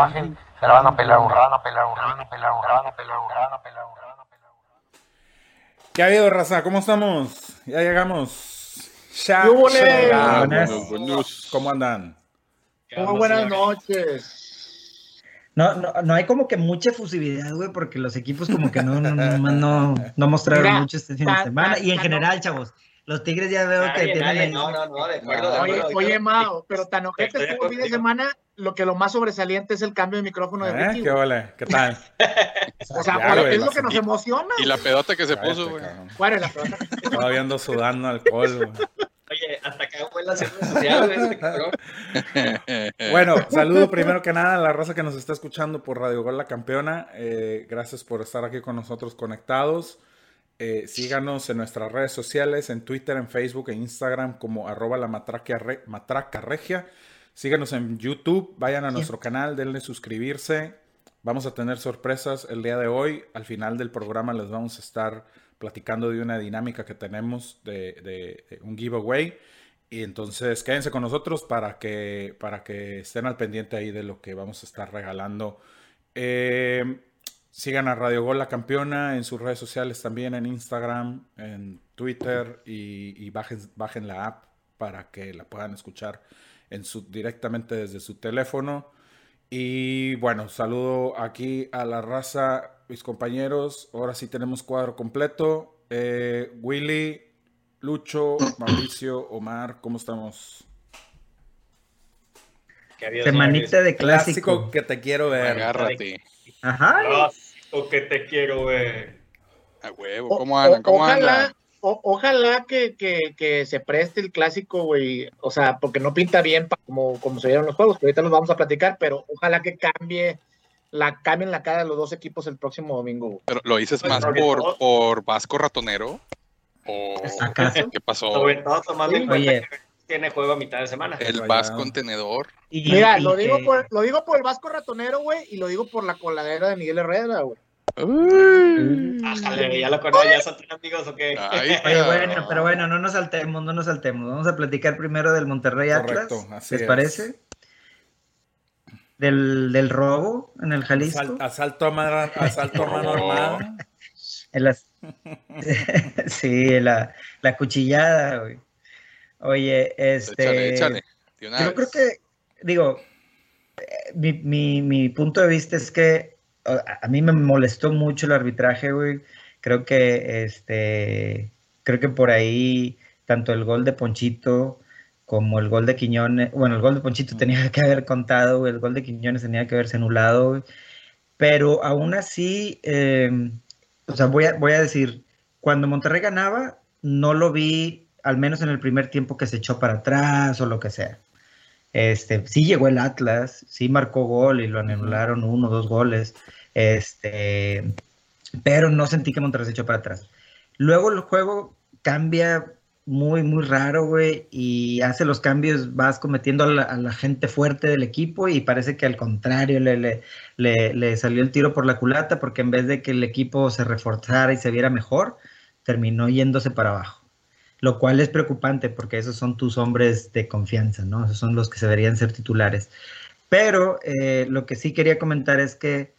y ahora para que nos la bajen, se la van a pelar un rana, pelar un rana, pelar un rana, pelar un rana, pelar un rana, pelar un rana. ¿Qué ha habido, raza? ¿Cómo estamos? Ya llegamos. Ya llegamos. ¿Cómo andan? Muy buenas noches. No, no, no hay como que mucha efusividad, güey, porque los equipos como que no, no, no, no, no mostraron Mira, mucho este fin de ta- semana. ta- Y en ta- general, chavos, los Tigres ya veo que Nadie, tienen... nadie, no, no, no, de acuerdo, de Oye, acuerdo. oye, Mao, pero tan ojete estuvo fin de semana, lo que lo más sobresaliente es el cambio de micrófono de ¿Eh? Ricky. ¿Qué ole? ¿Qué tal? O sea, Ya, güey, es lo que nos emociona. Y la pedota que se Cállate, puso, güey. cabrón. Bueno, la pelota. Todavía ando sudando alcohol, güey. Oye, hasta acá fue la segunda social, güey, este cabrón. Bueno, saludo primero que nada a la raza que nos está escuchando por Radio Gol La Campeona. Eh, gracias por estar aquí con nosotros conectados. Eh, síganos en nuestras redes sociales, en Twitter, en Facebook e Instagram como arroba la matraca, re- matraca regia. Síganos en YouTube, vayan a nuestro canal, denle suscribirse. Vamos a tener sorpresas el día de hoy. Al final del programa les vamos a estar platicando de una dinámica que tenemos de, de- de un giveaway. Y entonces quédense con nosotros para que, para que estén al pendiente ahí de lo que vamos a estar regalando. Eh, sigan a Radio Gol La Campeona en sus redes sociales también, en Instagram, en Twitter y, y bajen, bajen la app para que la puedan escuchar en su, directamente desde su teléfono. Y bueno, saludo aquí a la raza, mis compañeros. Ahora sí tenemos cuadro completo. Eh, Willy, Lucho, Mauricio, Omar, ¿cómo estamos? Semanita de Clásico clásico. que te quiero ver. Agárrate. Ajá. Clásico que te quiero ver. A huevo. ¿Cómo andan? ¿Cómo ojalá, andan? o- ojalá que, que, que se preste el clásico, güey. O sea, porque no pinta bien pa- como, como se vieron los juegos, que ahorita los vamos a platicar, pero ojalá que cambie la cambien la cara de los dos equipos el próximo domingo. güey. Pero lo dices Pues, más por, por Vasco Ratonero. ¿O qué pasó? Sobre todo tomando en Oye. Tiene juego a mitad de semana. El. Vasco Contenedor. Y- Mira, y lo digo, por, lo digo por el Vasco Ratonero, güey, y lo digo por la coladera de Miguel Herrera, güey. Ájale, ya lo conozco, ya son tus amigos o qué. Ay, Oye, bueno, pero bueno, no nos saltemos, no nos saltemos. Vamos a platicar primero del Monterrey Atlas. Correcto, así ¿Les es. parece? Del, del robo en el Jalisco. Asal- asalto a mano, asalto a mano armada. Sí, la, la cuchillada, güey. Oye, este. Échale, échale. Yo creo que, digo, eh, mi, mi, mi punto de vista es que a, a mí me molestó mucho el arbitraje, güey. Creo que, este, creo que por ahí, tanto el gol de Ponchito como el gol de Quiñones, bueno, el gol de Ponchito tenía que haber contado, güey, el gol de Quiñones tenía que haberse anulado, güey. Pero aún así, eh, o sea, voy a, voy a decir, cuando Monterrey ganaba, no lo vi, al menos en el primer tiempo, que se echó para atrás o lo que sea. Este, sí llegó el Atlas, sí marcó gol y lo anularon uno o dos goles. Este, pero no sentí que Monterrey se echó para atrás. Luego el juego cambia muy, muy raro, güey, y hace los cambios, vas cometiendo a la, a la gente fuerte del equipo y parece que al contrario le, le, le, le salió el tiro por la culata porque en vez de que el equipo se reforzara y se viera mejor, terminó yéndose para abajo. Lo cual es preocupante porque esos son tus hombres de confianza, ¿no? Esos son los que se deberían ser titulares. Pero eh, lo que sí quería comentar es que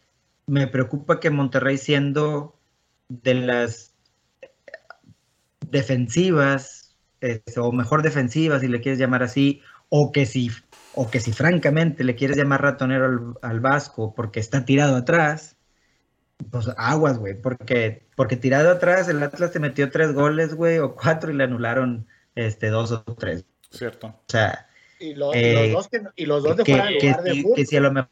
me preocupa que Monterrey siendo de las defensivas, eh, o mejor defensivas, si le quieres llamar así, o que si, o que si francamente le quieres llamar ratonero al, al Vasco porque está tirado atrás, pues aguas, güey, porque, porque tirado atrás el Atlas te metió tres goles, güey, o cuatro y le anularon este, dos o tres. Cierto. O sea, Y, lo- y Eh, los dos que, y los dos de que, fuera de que lugar de si- fútbol. que si a lo mejor.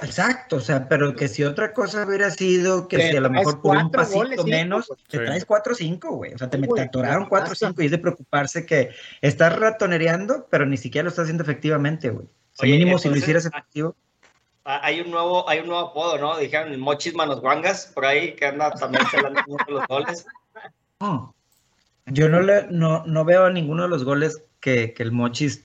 Exacto, o sea, pero que si otra cosa hubiera sido que Te si a lo mejor por un cuatro pasito goles, cinco, menos, pues. te Sí. traes 4 o 5, güey. O sea, te, güey, te atoraron ya 4 o basta. 5 y es de preocuparse que estás ratonereando, pero ni siquiera lo estás haciendo efectivamente, güey. O sea, Oye, mínimo si lo hicieras ah, efectivo. Ah, Hay un nuevo, hay un nuevo apodo, ¿no? Dijeron el Mochis Manos Guangas, por ahí, que anda también celando mucho los goles. No. Yo no, le, no, no veo a ninguno de los goles que, que el Mochis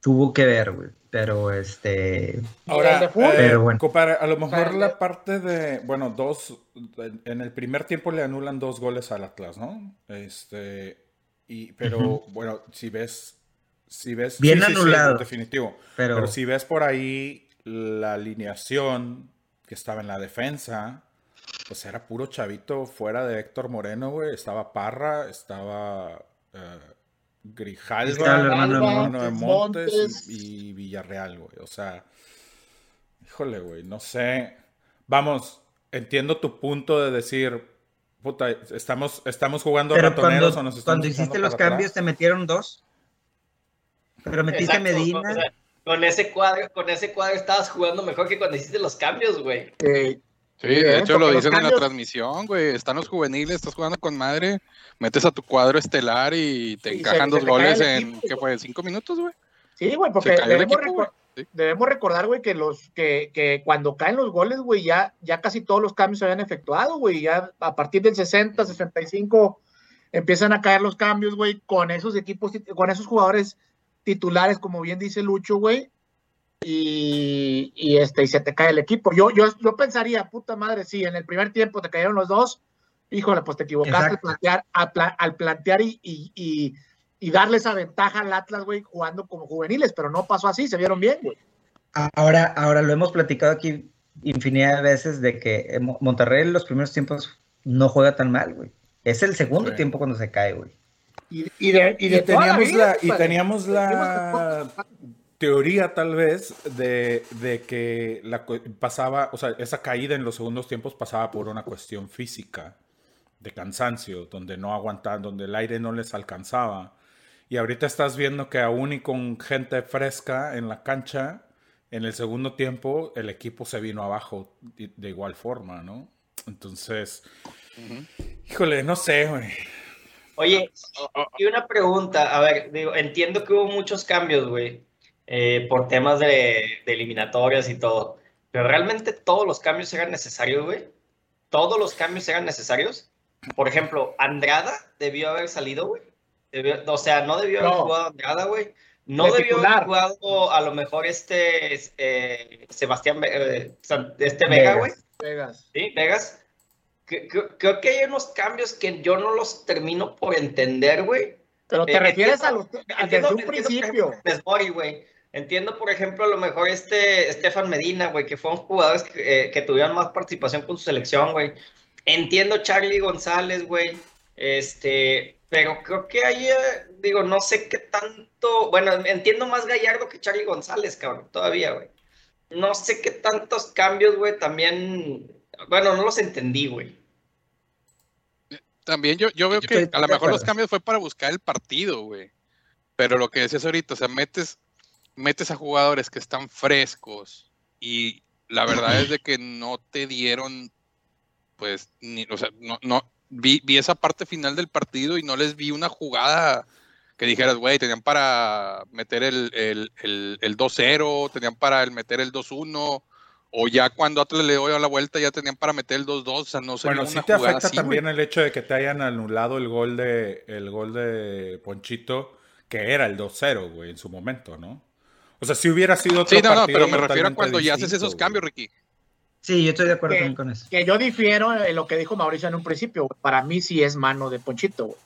tuvo que ver, güey. Pero este. Ahora, eh, Pero bueno. compadre, a lo mejor la parte de, bueno, dos, en- el primer tiempo le anulan dos goles al Atlas, ¿no? Este, y, pero bueno, si ves, si ves, Bien sí, sí, sí, anulado. definitivo. Pero, Pero si ves por ahí la alineación que estaba en la defensa, pues era puro chavito fuera de Héctor Moreno, güey. Estaba Parra, estaba eh, Grijalva, Estaba el hermano de Montes. Montes y, y Villarreal, güey. O sea, híjole, güey, no sé. Vamos, entiendo tu punto de decir, puta, estamos, estamos jugando pero ratoneros cuando, o nos estamos cuando hiciste los cambios, te metieron dos. Pero metiste Exacto, Medina. o sea, con ese cuadro, con ese cuadro estabas jugando mejor que cuando hiciste los cambios, güey. Eh, Sí, de hecho lo dicen en la transmisión, güey. Están los juveniles, estás jugando con madre, metes a tu cuadro estelar y te encajan se dos goles en, equipo, ¿qué fue? ¿Cinco minutos, güey? Sí, güey, porque debemos, equipo, güey. recor- Sí. debemos recordar, güey, que los que, que cuando caen los goles, güey, ya, ya casi todos los cambios se habían efectuado, güey. Ya a partir del 60, 65 empiezan a caer los cambios, güey, con esos equipos, con esos jugadores titulares, como bien dice Lucho, güey. Y, y, este, y se te cae el equipo. Yo, yo, yo pensaría, puta madre, sí, en el primer tiempo te cayeron los dos, híjole, pues te equivocaste al plantear, al, pla- al plantear y, y, y, y darle esa ventaja al Atlas, güey, jugando como juveniles, pero no pasó así, se vieron bien, güey. Ahora, ahora lo hemos platicado aquí infinidad de veces de que Mo- Monterrey en los primeros tiempos no juega tan mal, güey. Es el segundo Sí. tiempo cuando se cae, güey. Y, y de, y Y de toda teníamos vida, la, y compadre. teníamos la teoría tal vez de, de que la, pasaba, o sea, esa caída en los segundos tiempos pasaba por una cuestión física, de cansancio, donde no aguantaban, donde el aire no les alcanzaba. Y ahorita estás viendo que aún y con gente fresca en la cancha, en el segundo tiempo el equipo se vino abajo de, de igual forma, ¿no? Entonces, híjole, no sé, güey. Oye, y una pregunta, a ver, digo, entiendo que hubo muchos cambios, güey, eh, por temas de, de eliminatorias y todo, pero realmente todos los cambios eran necesarios, güey. Todos los cambios eran necesarios. Por ejemplo, Andrada debió haber salido, güey. O sea, no debió haber jugado Andrada, güey. No De debió haber jugado a lo mejor este eh, Sebastián, eh, este Vega, güey. Vegas. Sí, Vegas. Creo que hay unos cambios que yo no los termino por entender, güey. Pero te Eh, refieres entiendo- a los a- desde un principio. Mori, güey. Entiendo, por ejemplo, a lo mejor este Estefan Medina, güey, que fueron jugadores que, eh, que tuvieron más participación con su selección, güey. Entiendo Charlie González, güey. Este, pero creo que ahí, eh, digo, no sé qué tanto. Bueno, entiendo más Gallardo que Charlie González, cabrón, todavía, güey. No sé qué tantos cambios, güey, también. Bueno, no los entendí, güey. También yo, yo veo Yo que a lo mejor los cambios fue para buscar el partido, güey. Pero lo que decías ahorita, o sea, metes, metes a jugadores que están frescos y la verdad es de que no te dieron, pues, ni, o sea, no, no, vi, vi esa parte final del partido y no les vi una jugada que dijeras, güey, tenían para meter el, el, el, el 2-0, tenían para el meter el 2-1, o ya cuando Atlas le dio la vuelta ya tenían para meter el 2-2, o sea, no se Bueno, sí te afecta así, también güey. el hecho de que te hayan anulado el gol de el gol de Ponchito, que era el 2-0, güey, en su momento, ¿no? O sea, si hubiera sido otro Sí, no, no, pero me refiero a cuando ya haces esos güey. cambios, Ricky. Sí, yo estoy de acuerdo Que- también con eso. Que yo difiero en lo que dijo Mauricio en un principio. güey. Para mí sí es mano de Ponchito, güey.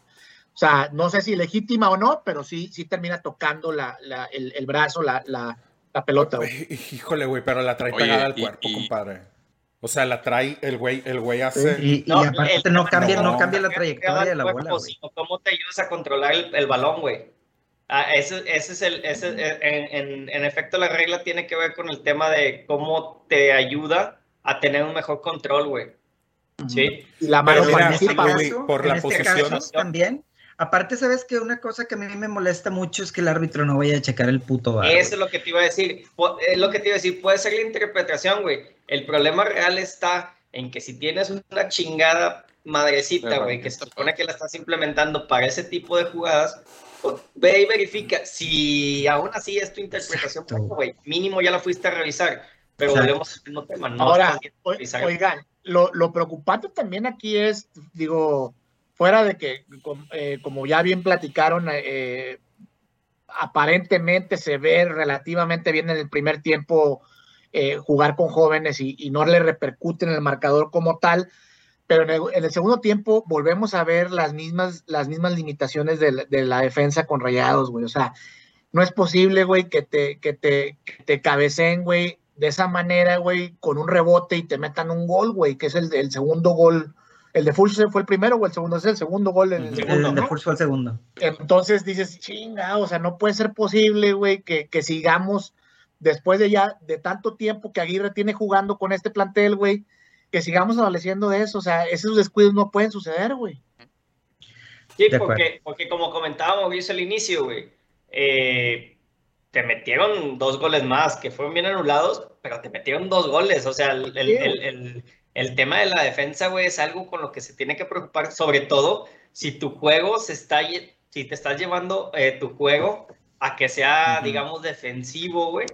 O sea, no sé si legítima o no, pero sí, sí termina tocando la, la- el, el brazo, la, la, la pelota, güey. Híjole, güey, pero la trae Oye, pegada al y- cuerpo, y- compadre. O sea, la trae el güey, el güey hace. Y, y No, aparte el- no cambia, no no, cambia la trayectoria de la cuerpo, bola, sino cómo te ayudas a controlar el, el balón, güey. Ah, ese, ese es el, ese, eh, en, en- en efecto, la regla tiene que ver con el tema de cómo te ayuda a tener un mejor control, güey. Sí. Y la mano mira, en este por la este posición. caso también. Aparte, ¿sabes que Una cosa que a mí me molesta mucho es que el árbitro no vaya a checar el puto bar. Eso es lo que te iba a decir. Es lo que te iba a decir. Puede ser la interpretación, güey. El problema real está en que si tienes una chingada madrecita, güey, que se supone que la estás implementando para ese tipo de jugadas, pues, ve y verifica. Si aún así es tu interpretación, güey, mínimo ya la fuiste a revisar. Pero Exacto. volvemos al mismo tema. No Ahora, oigan, lo, lo preocupante también aquí es, digo, fuera de que, eh, como ya bien platicaron, eh, aparentemente se ve relativamente bien en el primer tiempo eh, jugar con jóvenes y, no le repercute en el marcador como tal, pero en el, segundo tiempo volvemos a ver las mismas, las mismas limitaciones de la, defensa con rayados, güey. O sea, no es posible, güey, que te, que te, te cabeceen, güey, de esa manera, güey, con un rebote y te metan un gol, güey, que es el, el segundo gol. ¿El de Fulch fue el primero o el segundo? Es el segundo gol en el, segundo. El de Fulch fue el segundo. Entonces dices, chinga, o sea, no puede ser posible, güey, que, que, sigamos después de ya de tanto tiempo que Aguirre tiene jugando con este plantel, güey, que sigamos adoleciendo de eso. O sea, esos descuidos no pueden suceder, güey. Sí, porque, porque como comentábamos, hizo el inicio, güey. Eh, te metieron dos goles más, que fueron bien anulados, pero te metieron dos goles. O sea, el, tema de la defensa, güey, es algo con lo que se tiene que preocupar, sobre todo si tu juego se está, si te estás llevando eh, tu juego a que sea, digamos, defensivo, güey,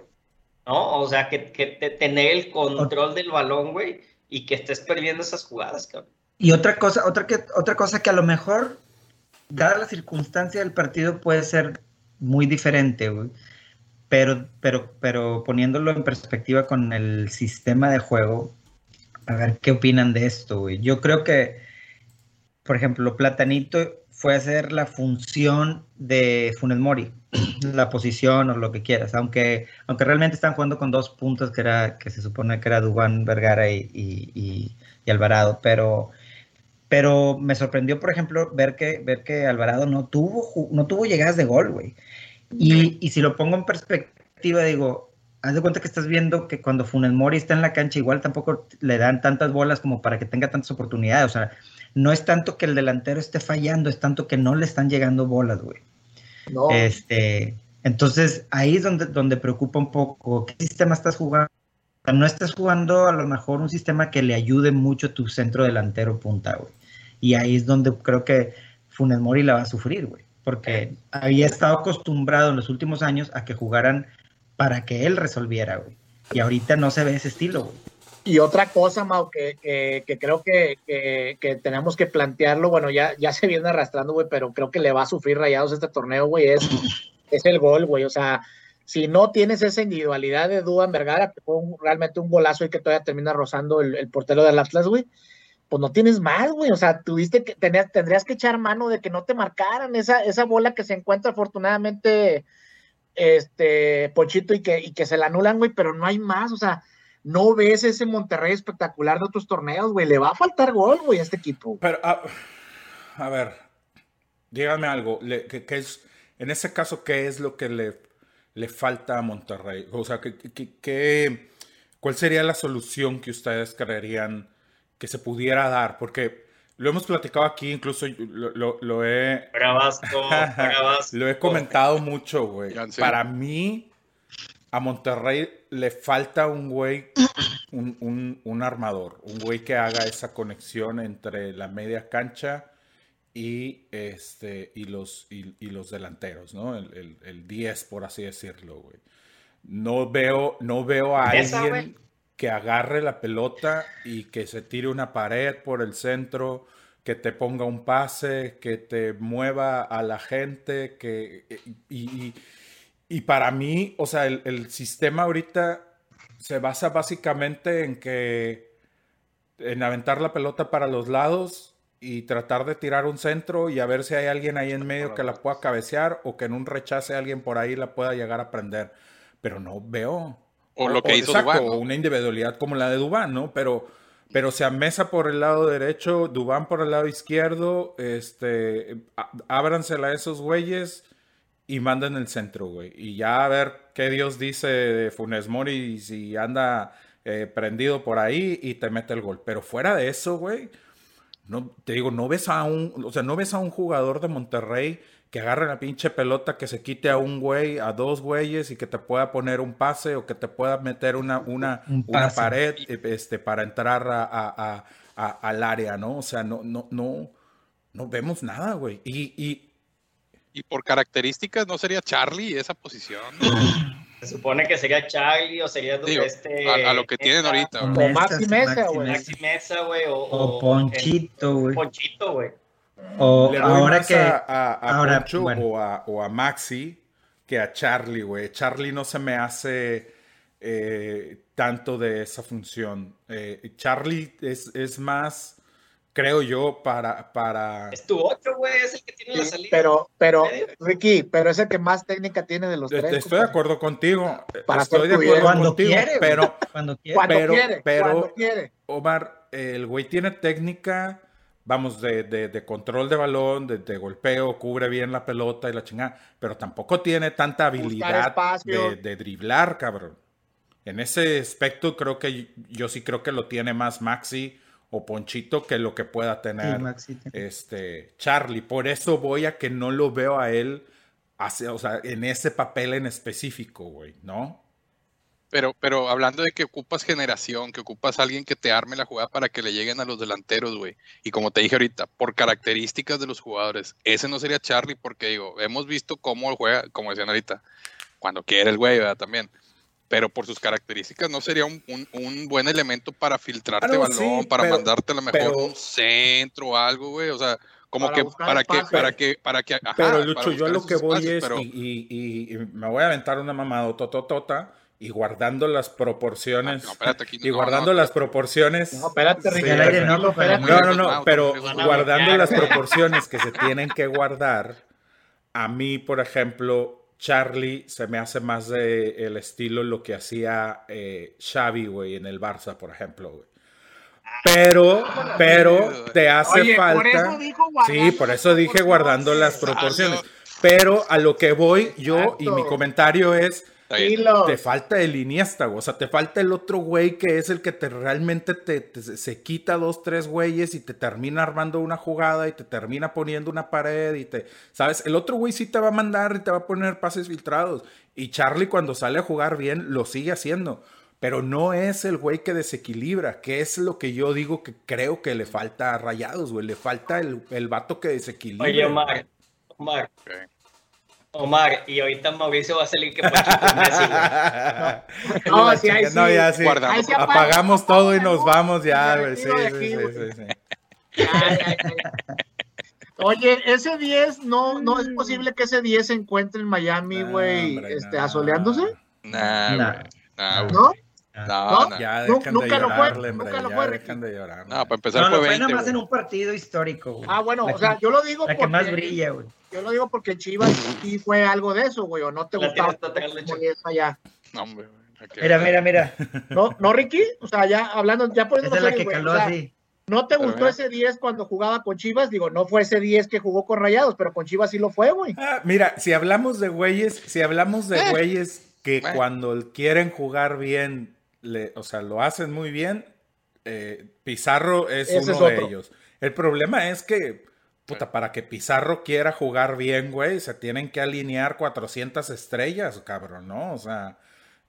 ¿no? O sea, que, que tener el control del balón, güey, y que estés perdiendo esas jugadas, cabrón. Y otra cosa, otra, que, otra cosa que a lo mejor, dada la circunstancia del partido, puede ser muy diferente, güey pero, pero, pero poniéndolo en perspectiva con el sistema de juego, a ver qué opinan de esto, güey. Yo creo que, por ejemplo, Platanito fue a hacer la función de Funes Mori, la posición o lo que quieras, aunque, aunque realmente están jugando con dos puntos que era, que se supone que era Dubán Vergara y, y, Alvarado, pero, pero me sorprendió, por ejemplo, ver que, ver que Alvarado no tuvo, no tuvo llegadas de gol, güey. Y, si lo pongo en perspectiva, digo, haz de cuenta que estás viendo que cuando Funes Mori está en la cancha, igual tampoco le dan tantas bolas como para que tenga tantas oportunidades. O sea, no es tanto que el delantero esté fallando, es tanto que no le están llegando bolas, güey. No. Este, entonces, ahí es donde, donde preocupa un poco. ¿Qué sistema estás jugando? No estás jugando a lo mejor un sistema que le ayude mucho a tu centro delantero punta, güey. Y ahí es donde creo que Funes Mori la va a sufrir, güey porque había estado acostumbrado en los últimos años a que jugaran para que él resolviera, güey. Y ahorita no se ve ese estilo, güey. Y otra cosa, Mau, que, que, creo que, que, tenemos que plantearlo, bueno, ya, ya se viene arrastrando, güey, pero creo que le va a sufrir rayados este torneo, güey, es, es el gol, güey. O sea, si no tienes esa individualidad de Duan Vergara, que fue realmente un golazo y que todavía termina rozando el, el portero del Atlas, güey, pues no tienes más, güey. O sea, tuviste que, tenías, tendrías que echar mano de que no te marcaran esa, esa bola que se encuentra afortunadamente este Pochito y que, y que se la anulan, güey, pero no hay más, o sea, no ves ese Monterrey espectacular de otros torneos, güey. Le va a faltar gol, güey, a este equipo. Pero, a, a ver, dígame algo, ¿qué, es, en ese caso, ¿qué es lo que le, le falta a Monterrey? O sea, ¿qué, qué, cuál sería la solución que ustedes creerían? que se pudiera dar, porque lo hemos platicado aquí, incluso lo, lo, he... lo he comentado mucho, güey. Para mí, a Monterrey le falta un güey, un, un, armador, un güey que haga esa conexión entre la media cancha y, este, y, los, y, los delanteros, ¿no? El, el, 10, por así decirlo, güey. No veo, no veo a alguien que agarre la pelota y que se tire una pared por el centro, que te ponga un pase, que te mueva a la gente, que... Y, y, para mí, o sea, el, sistema ahorita se basa básicamente en que... en aventar la pelota para los lados y tratar de tirar un centro y a ver si hay alguien ahí en medio que la pueda cabecear o que en un rechace alguien por ahí la pueda llegar a prender. Pero no veo, o lo que hizo Dubán. una individualidad como la de Dubán, ¿no? Pero, pero se amesa por el lado derecho, Dubán por el lado izquierdo, este, ábransela a esos güeyes y manden el centro, güey. Y ya a ver qué Dios dice de Funes Mori si anda eh, prendido por ahí y te mete el gol. Pero fuera de eso, güey, no, te digo, no ves a un, o sea, no ves a un jugador de Monterrey que agarre la pinche pelota, que se quite a un güey, a dos güeyes y que te pueda poner un pase o que te pueda meter una, una, una pared este, para entrar a, al área, ¿no? O sea, no, no, no, no vemos nada, güey. Y, y, y por características, ¿no sería Charlie esa posición? Se supone que sería Charlie o sería este, a, lo que tienen ahorita. O Maxi Mesa, güey. Maxi Mesa, güey. O, o, Ponchito, güey. Ponchito, güey. O ahora que a, a, ahora, o, a, o, a, Maxi que a Charlie, güey. Charlie no se me hace eh, tanto de esa función. Eh, Charlie es, es más, creo yo, para... para... Es tu 8, güey, es el que tiene la Sí, salida. pero, pero. Ricky, pero es el que más técnica tiene de los Estoy tres. de compadre. acuerdo contigo. Para Estoy de acuerdo. Cuando contigo, quiere, pero Cuando. Cuando pero- quiere, pero- cuando quiere. Omar, el güey tiene técnica, vamos, de, de- de control de balón, de, de golpeo, cubre bien la pelota y la chingada, pero tampoco tiene tanta habilidad de, de driblar, cabrón. En ese aspecto creo que yo sí creo que lo tiene más Maxi o Ponchito que lo que pueda Sí, tener Maxi. este Charlie. Por eso voy a que no lo veo a él hace- o sea, en ese papel en específico, güey, ¿no? Pero, pero hablando de que ocupas generación, que ocupas a alguien que te arme la jugada para que le lleguen a los delanteros, güey. Y como te dije ahorita, por características de los jugadores, ese no sería Charlie, porque digo, hemos visto cómo juega, como decían ahorita, cuando quiere el güey, ¿verdad? También. Pero por sus características no sería un, un- un buen elemento para filtrarte no, balón, sí, para pero- mandarte a lo mejor pero- un centro o algo, güey. O sea, como Para que para que, para que, para que, ajá, Pero para Lucho, yo lo que voy espacios, es, pero- y, y- y- y me voy a aventar una mamada tototota, y guardando las proporciones, Ah, no, espérate, aquí y guardando no, las proporciones, No, espérate, Sí, no, espérate. no, no, pero guardando las proporciones que se tienen que guardar, a mí, por ejemplo, Charlie se me hace más de el estilo lo que hacía eh, Xavi, güey, en el Barça, por ejemplo, güey. Pero, pero te hace Oye, por falta. eso dijo guardando sí, por eso dije guardando las proporciones. proporciones. Pero a lo que voy yo y mi comentario es. Dilo. te falta el Iniesta, güey. O sea, te falta el otro güey que es el que te realmente te, te- se quita dos, tres güeyes y te termina armando una jugada y te termina poniendo una pared y te, ¿sabes? El otro güey sí te va a mandar y te va a poner pases filtrados. Y Charlie cuando sale a jugar bien lo sigue haciendo. Pero no es el güey que desequilibra, que es lo que yo digo que creo que le falta a Rayados, güey. Le falta el, el vato que desequilibra. Oye, Omar, Omar. Omar, y ahorita Mauricio va a salir que Messi, güey. No, sí, ahí sí. No, ya sí. Ahí se apaga, Apagamos apaga, todo y nos ¿no? vamos ya, güey. Sí, sí, sí, sí, sí. Ay, ay, ay. Oye, ese 10, no, no es posible que ese 10 se encuentre en Miami, No, güey, hombre, este, no. asoleándose, Nah, Nah. güey. Nah. ¿no? No, ¿No? no. Ya dejan nunca de lo fue, hombre. nunca lo ya fue, dejan de llorar. No, para empezar No, no, fue fue 20, nomás en güey. un partido histórico, güey. Ah, bueno, La o sea, que- yo lo digo La porque que más brilla, güey. yo lo digo porque Chivas sí fue algo de eso, güey, o no te La gustaba eso allá. No, hombre, güey. Ok. Mira, mira, mira. No, no, Ricky, o sea, ya hablando, ya poniendo Esa es la que caló así. ¿No te Pero gustó mira. ese 10 cuando jugaba con Chivas? Digo, no fue ese 10 que jugó con Rayados, pero con Chivas sí lo fue, güey. Ah, mira, si hablamos de güeyes, si hablamos de Eh. güeyes que Bueno. cuando quieren jugar bien, le- o sea, lo hacen muy bien, eh, Pizarro es Ese uno es de ellos. El problema es que, puta, para que Pizarro quiera jugar bien, güey, se tienen que alinear 400 estrellas, cabrón, ¿no? O sea,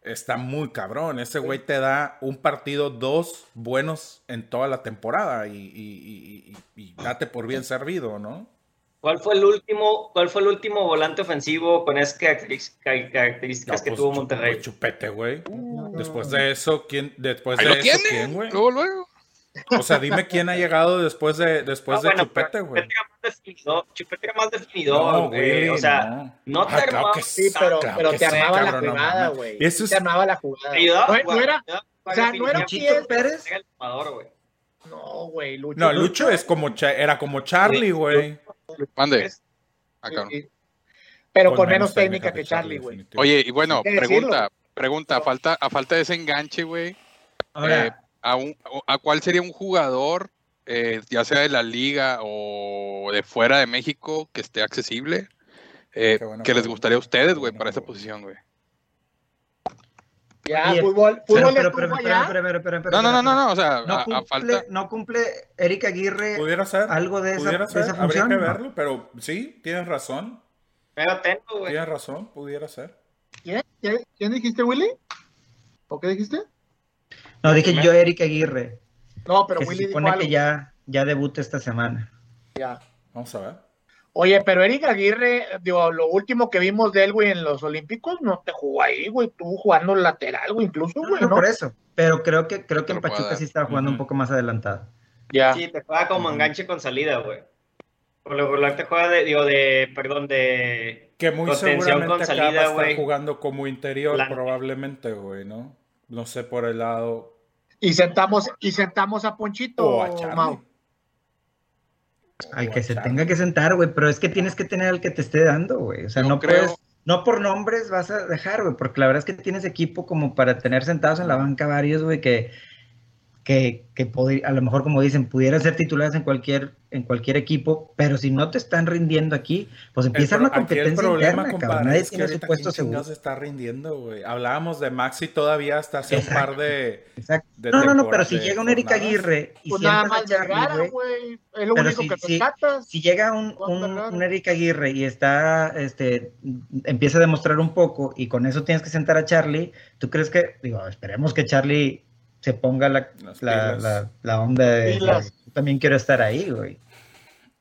está muy cabrón. Ese güey te da un partido, dos buenos en toda la temporada y, y- y- y- y date por bien servido, ¿no? ¿Cuál fue el último, cuál fue el último volante ofensivo con esas características No, que pues, tuvo Monterrey? pues, Chupete, güey. Después de eso, ¿quién? Después de eso. ¿quién, güey? Luego, luego. O sea, dime quién ha llegado después de después Ah, de bueno, Chupete, güey. Chupete era más definidor, Chupete era más definidor, No, güey. o sea, no. no, te Ah, claro armaba- que Sí, pero, claro pero que te sí, armaba la cabrón, jugada, güey. Eso Sí es- Te armaba la jugada. te ayudaba a No, jugar, era, o sea, no era. Luchito Pérez. Era el jugador, güey. no, güey, Lucho. No, Lucho es como era como Charlie, güey. Mande. Es- Acá. Pero con, menos técnica que Charlie, güey. Oye, y bueno, pregunta, pregunta, a falta, a falta de ese enganche, güey, eh, a, un- a cuál sería un jugador, eh, ya sea de la liga o de fuera de México, que esté accesible, eh, que les gustaría a ustedes, güey, para esa posición, güey. Ya, fútbol, pero, fútbol pero, pero, pero, pero, pero, pero, pero, No, no, no, no, no, o sea, No a, a cumple, falta. no cumple Eric Aguirre Pudiera ser. algo de esa, pudiera de ser. esa Habría función. que ¿no? verlo, pero sí, tienes razón. Pero atento, güey. Tienes razón, pudiera ser. ¿Quién, ¿Quién- quién dijiste, Willy? ¿O qué dijiste? No, dije yo Eric Aguirre, No, pero que se Willy dijo supone algo. que ya, ya debuta esta semana. Ya. Vamos a ver. Oye, pero Eric Aguirre, digo, lo último que vimos de él, güey, en los Olímpicos, no te jugó ahí, güey, tú jugando lateral, güey, incluso, güey, no, ¿no? por eso. Pero creo que, creo que en Pero Pachuca sí estaba jugando un poco más adelantado. Ya. Sí, te juega como enganche con salida, güey. Por lo regular te juega de, digo, de, perdón, de, Que muy seguramente con salida, va a estar güey. jugando como interior, probablemente, güey, ¿no? No sé por el lado. Y sentamos, y sentamos a Ponchito, O a Charlie. Mau. Al que se tenga que sentar, güey, pero es que tienes que tener al que te esté dando, güey. O sea, Yo no creo- puedes, no por nombres vas a dejar, güey, porque la verdad es que tienes equipo como para tener sentados en la banca varios, güey, que, que, que a lo mejor, como dicen, pudieran ser titulares en cualquier, en cualquier equipo, pero si no te están rindiendo aquí, pues empieza El una competencia problema, interna, compadre, cabrón. Nadie es que tiene su puesto seguro. se está rindiendo, güey. Hablábamos de Maxi todavía hasta hace un par de. Exacto. de No, no, no, pero si llega un Eric jornadas. Aguirre y Pues nada más Vergara, güey. Es lo Pero único si- que si- rescatas. si llega un, un, Eric Aguirre y está, este, empieza a demostrar un poco y con eso tienes que sentar a Charlie, ¿tú crees que, digo, esperemos que Charlie se ponga la, la, la, la onda de, yo también quiero estar ahí, güey?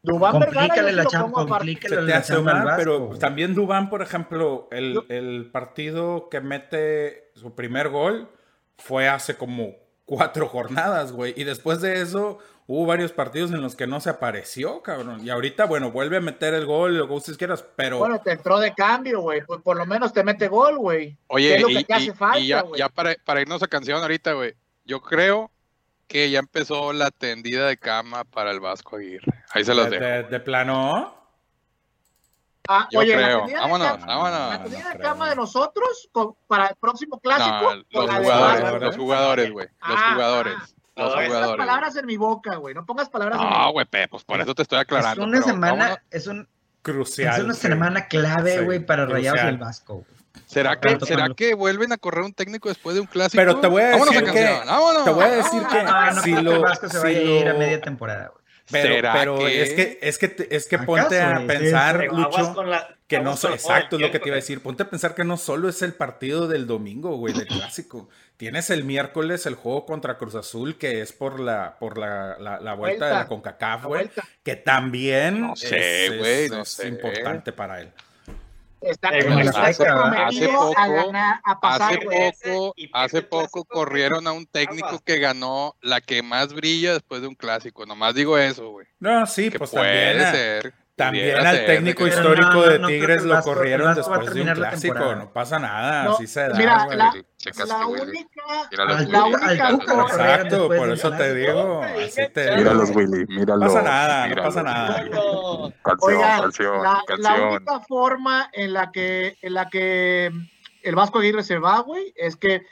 Dubán Complícale la aparte. complícale la hace chamba al mal, Vasco, pero también Dubán, por ejemplo, el, el partido que mete su primer gol fue hace como cuatro jornadas, güey. Y después de eso hubo varios partidos en los que no se apareció, cabrón. Y ahorita, bueno, vuelve a meter el gol, lo que ustedes quieras, pero Bueno, te entró de cambio, güey. Pues por lo menos te mete gol, güey. ¿Qué Oye, es lo y, que te hace y- falta, y ya, ya para, para irnos a canción ahorita, güey. Yo creo que ya empezó la tendida de cama para el Vasco Aguirre. Ahí se los de, dejo. de- de plano. Ah, Yo oye, la creo. de Vámonos, cama- vámonos. La tenida No de creo. cama de nosotros con- para el próximo clásico. No, los jugadores, Vasco? los jugadores, güey. Los Ah, jugadores. ah. Los No pongas palabras en mi boca, güey. No pongas palabras en mi No, boca. güey, pe, pues por eso te estoy Es aclarando. una pero semana, vámonos. es, un, Crucial. es una semana clave, Sí, güey, para Rayados crucial. el Vasco. güey. ¿Será, que, ¿será que vuelven a correr un técnico después de un clásico? Pero te voy a Vámonos decir que- canción, vámonos. te voy a decir que Ah, no si que lo, Vasco se si vaya a ir a lo- media temporada, güey. Pero, ¿Será pero que? es que es que es que ¿Acaso, ponte a pensar, aguas Lucho, la- que no so- exacto es lo que te iba a decir. Ponte a pensar que no solo es el partido del domingo, güey, del clásico. Tienes el miércoles el juego contra Cruz Azul, que es por la, por la, la, la vuelta, de la. CONCACAF, güey. Que también No sé, es, es- güey, no es sé. importante para él. Está, Eh, hace poco- a ganar, a pasar, Hace poco, hace corrieron a un técnico que ganó la que más brilla después de un clásico. Nomás digo eso, güey. No, sí, Que pues puede también. ser. También al ser, técnico histórico no, no, de Tigres lo corrieron después de un clásico. temporada. No pasa nada, No, así se da, mira, güey. la, Checaste, la Willy. única, Mira los Al la Willy. Única Exacto, después por eso te digo, así te digo. Míralos, Willy, míralo. No pasa nada, no Míralos. pasa nada. Oigan, canción, la, única forma en la que en la que el Vasco Aguirre se va, güey, es que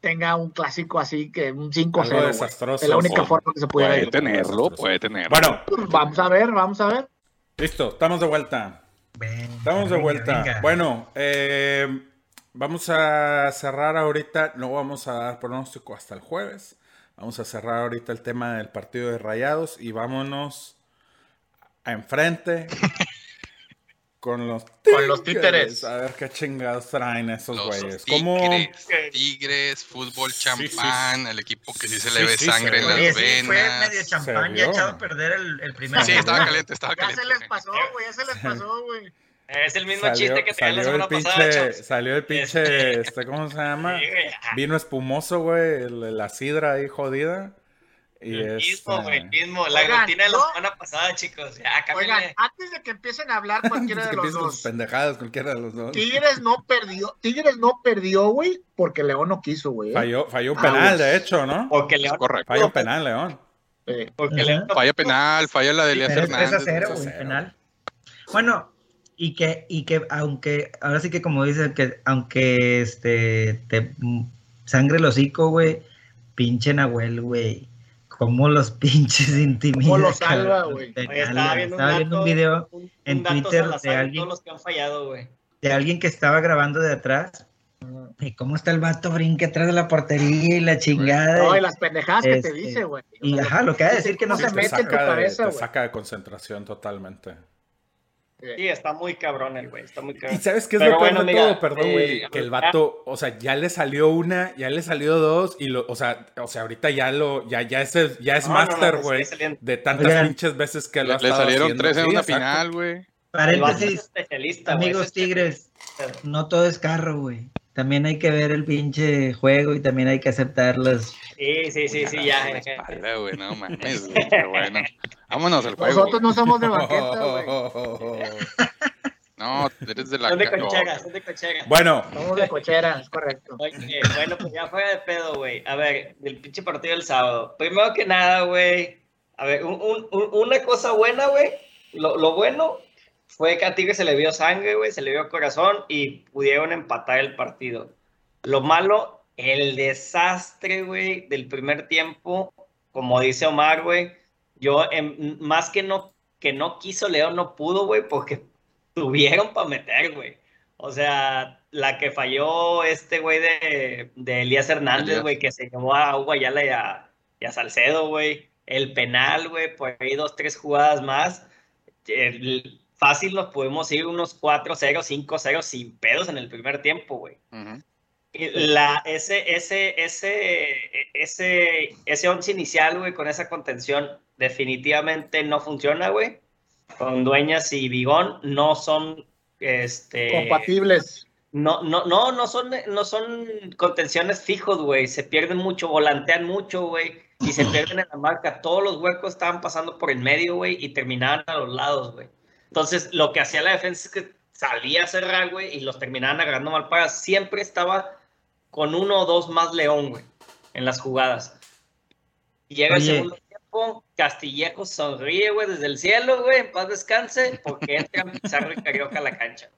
tenga un clásico así que un 5-0. Algo güey. desastroso. Es la única Sí. forma que se Puede ir. tenerlo, puede tenerlo. Bueno, Vamos a ver, vamos a ver. listo, estamos de vuelta. Venga, Estamos de venga, vuelta. venga. Bueno, eh, vamos a cerrar ahorita, no vamos a dar pronóstico hasta el jueves. Vamos a cerrar ahorita el tema del partido de Rayados y vámonos a enfrente con los Con los títeres. A ver qué chingados traen esos Los güeyes. ¿Cómo? tigres, tigres, fútbol Sí, champán, el equipo que sí se Sí, le ve sí, sangre en las sí, fue medio venas. champán, ya vio. echado a perder el, el primer Sí, estaba caliente, estaba Ya caliente. se les pasó, güey, ya se les pasó, güey. Es el mismo Salió, chiste que tenía la salió el semana pasada, pinche, chavos. salió el pinche, Este- ¿cómo se llama? Sí, Vino espumoso, güey, la sidra ahí jodida. Y el mismo, este- güey, el mismo. La Oigan, rutina de la semana pasada, chicos. Ya, Oigan, antes de que empiecen a hablar cualquiera de que los dos, pendejadas, cualquiera de los dos. Tigres no perdió, Tigres no perdió, güey, porque León no quiso, güey. ¿eh? Falló, falló un Ah, penal, güey. de hecho, ¿no? Porque León. Correcto. Falló un penal, León. Eh, Porque. León. Falla penal, falla la de Elías es 3 a Hernández. 0, 3 a güey, 0. penal. Bueno, y que, y que aunque, ahora sí que como dice, que aunque este te sangre el hocico, güey, pinche Nahuel, güey. Como los pinches intimida. Cómo lo salva, güey. estaba viendo un, Estaba dato, viendo un video un, en un Twitter Salazar de alguien- todos los que han fallado, güey. de alguien que estaba grabando de atrás. Y cómo está el vato brinca atrás de la portería y la chingada. no, y- las pendejadas que te Este, dice, güey. y ajá, lo que ha de decir que no Sí, se te mete mete en tu saca te güey. saca de concentración totalmente. Sí, está muy cabrón el güey, está muy Y cabrón. sabes qué es Pero lo peor bueno, de mira, todo, perdón, eh, güey, que el ya- vato, o sea, ya le salió una, ya le salió dos, y lo, o sea, o sea, ahorita ya lo, ya, ya es, el- ya es No, pues, güey, de tantas Oigan. pinches veces que lo Le, ha le salieron haciendo. tres en Sí, una exacto. final, güey. El Paréntesis, especialista, güey, amigos es tigres, especialista. no todo es carro, güey. También hay que ver el pinche juego y también hay que aceptar los... Sí, sí, sí, sí, ya. Espalda, güey, no mames, güey, bueno. Vámonos al juego. Nosotros no somos de banqueta, güey. No, eres de la Son de ca- no. cochera, son de cochera. Bueno, Somos de cochera, es correcto. Oye, bueno, pues ya fuera de pedo, güey. A ver, del pinche partido del sábado. Primero que nada, güey. A ver, un- un- un- una cosa buena, güey. Lo, lo bueno fue que a Tigre se le vio sangre, güey, se le vio corazón y pudieron empatar el partido. Lo malo, el desastre, güey, del primer tiempo, como dice Omar, güey. Yo, em, más que no, que no quiso León, no pudo, güey, porque tuvieron para meter, güey. O sea, la que falló este güey de, de Elías Hernández, güey, que se llevó a Hugo Ayala y a, y a Salcedo, güey. El penal, güey, por ahí dos, tres jugadas más. El- fácil nos podemos ir unos 4-0, 5-0 sin pedos en el primer tiempo, güey. Y La, ese, ese, ese, ese, ese once inicial, güey, con esa contención, definitivamente no funciona, güey. Con Dueñas y Bigón no son, este... Compatibles. No, no, no, no son, no son contenciones fijos, güey. Se pierden mucho, volantean mucho, güey. Y se pierden en la marca. Todos los huecos estaban pasando por el medio, güey, y terminaban a los lados, güey. Entonces, lo que hacía la defensa es que salía a cerrar, güey, y los terminaban agarrando mal para. Siempre estaba con uno o dos más León, güey, en las jugadas. Llega el segundo tiempo, Castillejo sonríe, güey, desde el cielo, güey, en paz descanse, porque entran Pizarro y Carioca a la cancha.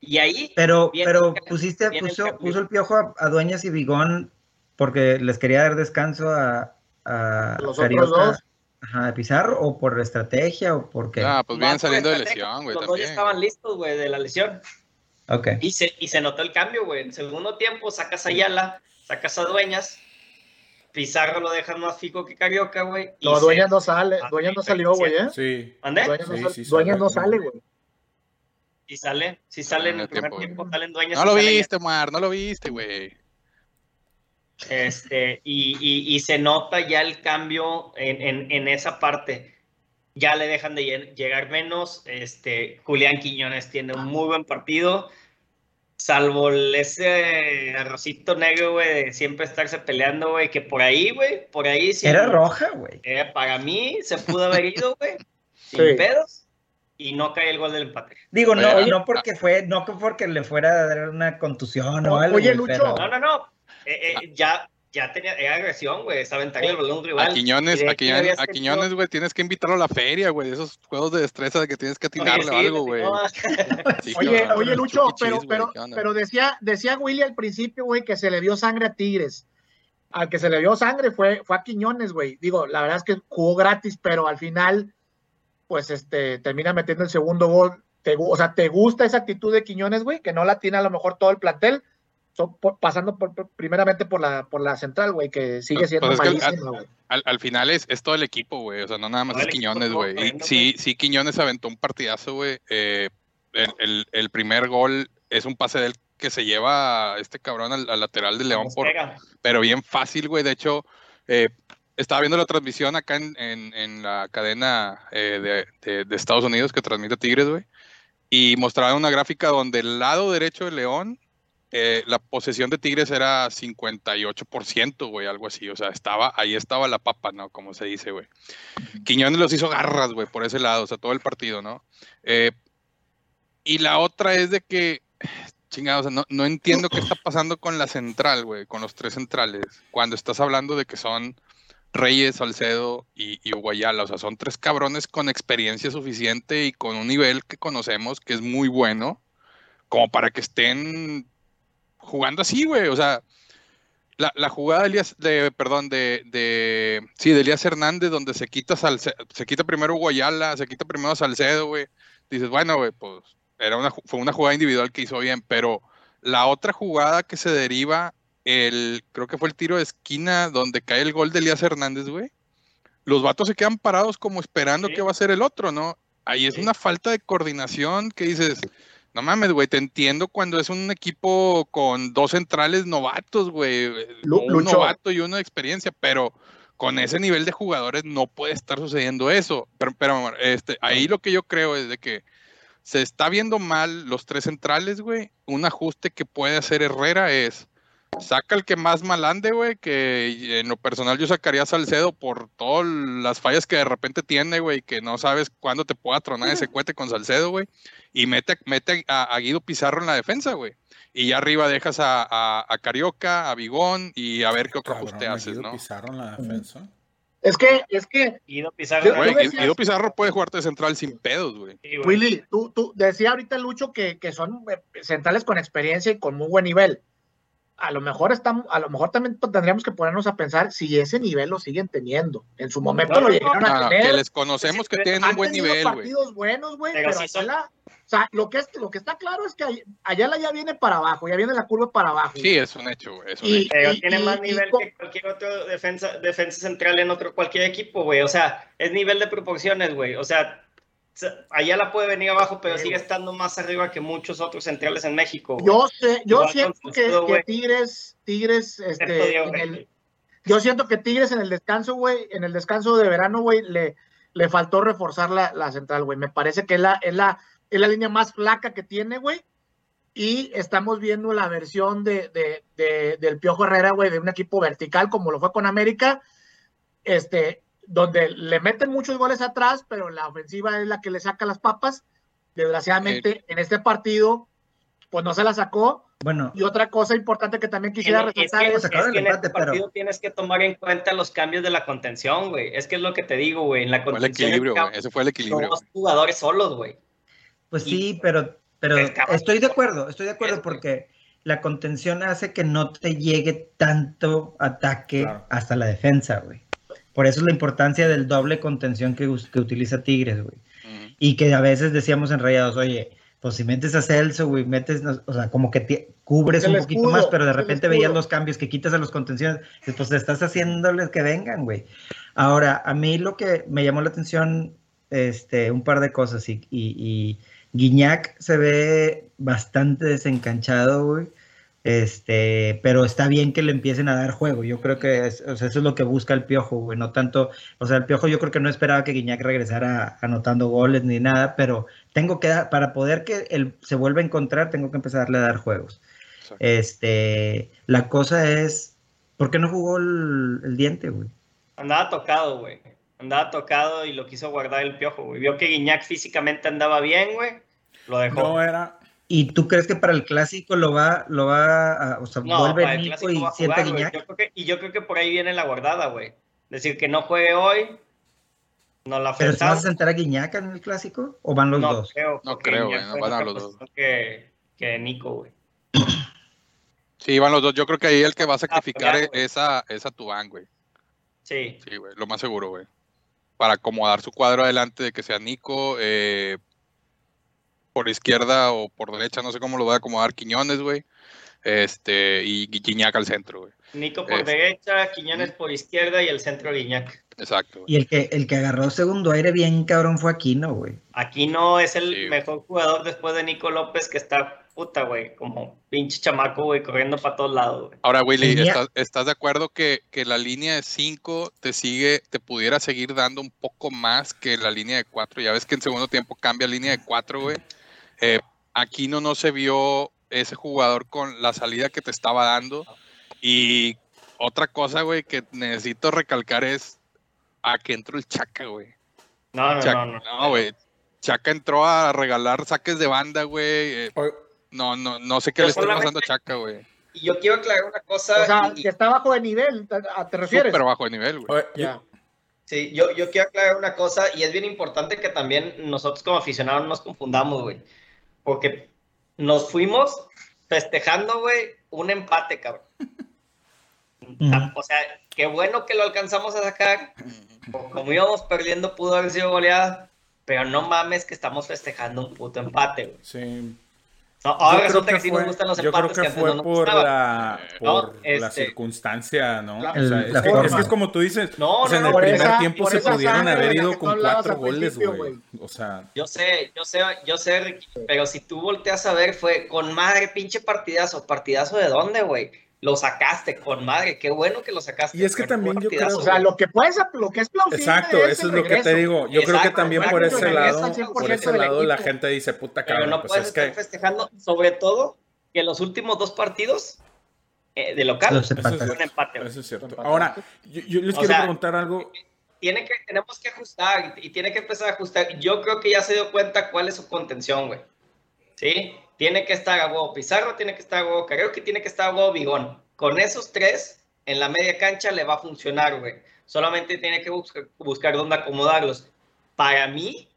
Y ahí Pero, pero el pusiste, viene el puso, puso el piojo a, a Dueñas y Bigón porque les quería dar descanso a, a Los Carioca, otros dos. Ajá, a Pizarro, o por estrategia, o por qué. Ah, pues vienen por saliendo de lesión, güey, Los dos ya estaban listos, güey, de la lesión. Ok. Y se, y se notó el cambio, güey. En segundo tiempo sacas a Ayala, sacas a Dueñas, Pizarro lo dejas más fico que Carioca, güey. No, se- Dueñas no sale, Ah, Dueñas no salió, güey, ¿eh? sí. ¿Mandé? Dueñas no Sí, sale, sí Dueñas no sale. sale, güey. Y sale, sí sale en el Primer primer tiempo. tiempo, salen Dueñas. No lo viste, Mar, no lo viste, güey. Este, y, y- y se nota ya el cambio en, en- en esa parte. Ya le dejan de lle- llegar menos. Este, Julián Quiñones tiene un muy buen partido. Salvo ese arrocito negro, güey, de siempre estarse peleando, güey, que por ahí, güey, por ahí sí. Era roja, güey. Eh, para mí se pudo haber ido, güey, sin Sí. pedos, y no cae el gol del empate. Digo, no, Oye, no porque fue, no que porque le fuera a dar una contusión o O- algo. oye, Lucho. pero- No, no, no. Eh, eh, ya, ya tenía era agresión, güey, es aventarle el balón rival. A Quiñones, a Quiñones, a güey, tienes que invitarlo a la feria, güey, de esos juegos de destreza de que tienes que atinarle Oye, o sí, algo, güey. Sí, Oye, oye, Lucho, pero, pero, pero decía, decía Willy al principio, güey, que se le vio sangre a Tigres. Al que se le vio sangre fue, fue a Quiñones, güey. Digo, la verdad es que jugó gratis, pero al final, pues, este, termina metiendo el segundo gol. Te o sea, ¿te gusta esa actitud de Quiñones, güey? Que no la tiene a lo mejor todo el plantel, so- por- pasando por, por- primeramente por la, por la central, güey, que sigue Pues- siendo pues al- malísima, güey. Al, al final es, es todo el equipo, güey. O sea, no nada más Todo es Quiñones, güey. Sí, sí, Quiñones aventó un partidazo, güey. Eh, el, el- el primer gol es un pase del que se lleva a este cabrón al, al lateral de León, por, pero bien fácil, güey. De hecho, eh, estaba viendo la transmisión acá en, en- en la cadena eh, de, de- de Estados Unidos que transmite Tigres, güey. Y mostraban una gráfica donde el lado derecho de León, eh, la posesión de Tigres era 58%, güey, algo así. O sea, estaba, ahí estaba la papa, ¿no? Como se dice, güey. Quiñones los hizo garras, güey, por ese lado, o sea, todo el partido, ¿no? Eh, y la otra es de que, chingados, o sea, no, no entiendo qué está pasando con la central, güey, con los tres centrales, cuando estás hablando de que son Reyes, Salcedo y, y Guayala, o sea, son tres cabrones con experiencia suficiente y con un nivel que conocemos que es muy bueno, como para que estén jugando así, güey, o sea, la, la jugada de Elías, de, perdón, de, de, sí, de Elías Hernández, donde se quita Salce- se quita primero Guayala, se quita primero Salcedo, güey, dices, bueno, güey, pues era una, fue una jugada individual que hizo bien, pero la otra jugada que se deriva, el, creo que fue el tiro de esquina donde cae el gol de Elías Hernández, güey. Los vatos se quedan parados como esperando Sí. que va a ser el otro, ¿no? Ahí es Sí. una falta de coordinación que dices, no mames, güey, te entiendo cuando es un equipo con dos centrales novatos, güey, un novato y uno de experiencia, pero con ese nivel de jugadores no puede estar sucediendo eso. Pero, pero este, ahí lo que yo creo es de que se está viendo mal los tres centrales, güey. Un ajuste que puede hacer Herrera es Saca el que más mal ande, güey, que en lo personal yo sacaría a Salcedo por todas las fallas que de repente tiene, güey, que no sabes cuándo te pueda tronar ese cohete con Salcedo, güey. Y mete, mete a, a Guido Pizarro en la defensa, güey. Y ya arriba dejas a, a- a Carioca, a Bigón y a ver qué otro ajuste haces, Guido ¿no? Pizarro en la defensa. Es que, es que, Guido Pizarro. Güey, decías- Guido Pizarro puede jugarte de central sin pedos, güey. Sí, güey. Willy, tú, tú decía ahorita Lucho que, que son eh, centrales con experiencia y con muy buen nivel. A lo mejor estamos, a lo mejor también tendríamos que ponernos a pensar si ese nivel lo siguen teniendo. En su momento No, lo llegaron No, a tener. que les conocemos que Sí, tienen han un buen nivel, güey. partidos buenos, güey, Pero pero, sí son- Ayala, o sea, lo que, es, lo que está claro es que Ay- Ayala ya viene para abajo, ya viene la curva para abajo. Sí, es un hecho, güey. Es un Y- hecho. Pero y- tiene y- más y nivel co- que cualquier otro defensa, defensa central en otro cualquier equipo, güey. O sea, es nivel de proporciones, güey. O sea, allá la puede venir abajo, pero sigue estando más arriba que muchos otros centrales en México. güey. Yo sé, yo Igual siento que. Tigres, Tigres, este, en el- yo siento que Tigres en el descanso, güey, en el descanso de verano, güey, le, le faltó reforzar la, la central, güey. Me parece que es la, es la, es la línea más flaca que tiene, güey. Y estamos viendo la versión de, de, de- del Piojo Herrera, güey, de un equipo vertical como lo fue con América, este, donde le meten muchos goles atrás, pero la ofensiva es la que le saca las papas. Desgraciadamente, en este partido, pues no se la sacó. Bueno, Y otra cosa importante que también quisiera Es que- resaltar es, que el en empate, este partido pero- tienes que tomar en cuenta los cambios de la contención, güey. Es que es lo que te digo, güey. En la Fue el contención equilibrio, en güey. Ese fue el equilibrio. dos jugadores solos, güey. pues Y- sí, pero, pero estoy de acuerdo, estoy de acuerdo Es- porque la contención hace que no te llegue tanto ataque Claro. hasta la defensa, güey. Por eso es la importancia del doble contención que, que utiliza Tigres, güey. Y que a veces decíamos en Rayados, oye, pues si metes a Celso, güey, metes, no- o sea, como que te- cubres un poquito escudo, más, pero de repente veías los cambios que quitas a los contenciones, y pues estás haciéndoles que vengan, güey. Ahora, a mí lo que me llamó la atención, este, un par de cosas, y, y, y Guiñac se ve bastante desencanchado, güey. Este, pero está bien que le empiecen a dar juego. Yo creo que es- o sea, eso es lo que busca el Piojo, güey. No tanto, o sea, el Piojo yo creo que no esperaba que Guiñac regresara anotando goles ni nada, pero tengo que dar, para poder que él se vuelva a encontrar, tengo que empezar a dar juegos. Este, la cosa es, ¿por qué no jugó el, el diente, güey? Andaba tocado, güey. Andaba tocado y lo quiso guardar el piojo, güey. Vio que Guiñac físicamente andaba bien, güey. Lo dejó. No era. ¿Y tú crees que para el clásico lo va, lo va, a, o sea, No, vuelve para el Nico clásico y güey. Guiñac? Yo creo que- y yo creo que por ahí viene la guardada, güey. Decir que no juegue hoy, no la ¿Pero vas a sentar a Guiñac en el clásico? ¿O van los No dos? creo. No creo, güey, no van a los dos. Que, que Nico, güey. Sí, van los dos. Yo creo que ahí el que va a sacrificar pelear, güey. es a, es a Tubán, güey. Sí. Sí, güey, lo más seguro, güey. Para acomodar su cuadro adelante de que sea Nico, eh, por izquierda o por derecha, no sé cómo lo va a acomodar Quiñones, güey. Este, y Guiñac al centro, güey. Nico por Es- derecha, Quiñones por izquierda y el centro Guiñac. Exacto, güey. Y el que, el que agarró segundo aire bien cabrón fue Aquino, güey. Aquí no es el Sí, mejor jugador después de Nico López, que está puta, güey, como pinche chamaco, güey, corriendo para todos lados, güey. Ahora, Willy, ¿estás, estás de acuerdo que, que la línea de 5 te sigue, te pudiera seguir dando un poco más que la línea de 4? Ya ves que en segundo tiempo cambia línea de 4, güey. Eh, Aquino no se vio ese jugador con la salida que te estaba dando. Y otra cosa, güey, que necesito recalcar es a que entró el Chaca, güey. No, no, Chaca- no, no. No, güey. Chaca entró a regalar saques de banda, güey. Eh, no, no, no sé qué Yo le está solamente- pasando a Chaca, güey. Y yo quiero aclarar una cosa. o sea, y- que está bajo de nivel, ¿te, refieres? Súper bajo de nivel, güey. Sí, yo, yo quiero aclarar una cosa y es bien importante que también nosotros como aficionados no nos confundamos, güey. Porque nos fuimos festejando, güey, un empate, cabrón. Ujú. O sea, qué bueno que lo alcanzamos a sacar. Como íbamos perdiendo, pudo haber sido goleada. Pero no mames que estamos festejando un puto empate, güey. sí. No, ahora Yo resulta que, que sí fue- nos gustan los yo creo empates que, que fue no por la, No, por la este- circunstancia, ¿no? La- O sea, El- la es, que, es forma. que es como tú dices, No, o sea, no, en no, el por primer esa- tiempo se pudieron haber la ido con cuatro goles, güey. güey. O sea, Yo sé, yo sé, yo sé, Ricky, pero si tú volteas a ver, fue con madre, pinche partidazo. ¿Partidazo de dónde, güey? Lo sacaste con madre, qué bueno que lo sacaste. Y es que pero también yo creo- O sea, lo que puedes, lo que es plausible exacto, es eso es lo que te regreso. digo. Yo creo que Exacto, también por exacto, ese lado, por 100% ese lado la gente dice, puta Pero cabrón, no pues puedes es estar que festejando, sobre todo que los últimos dos partidos eh, de local. Eso es. Un empate. Eso es cierto. Empate. Ahora, yo, yo les O quiero sea, preguntar algo. Tiene que, tenemos que ajustar y tiene que empezar a ajustar. Yo creo que ya se dio cuenta cuál es su contención, güey. ¿Sí? Tiene que estar a huevo Pizarro, tiene que estar a huevo Creo que tiene que estar a huevo Bigón. Con esos tres, en la media cancha le va a funcionar, güey. Solamente tiene que buscar, buscar dónde acomodarlos. Para mí,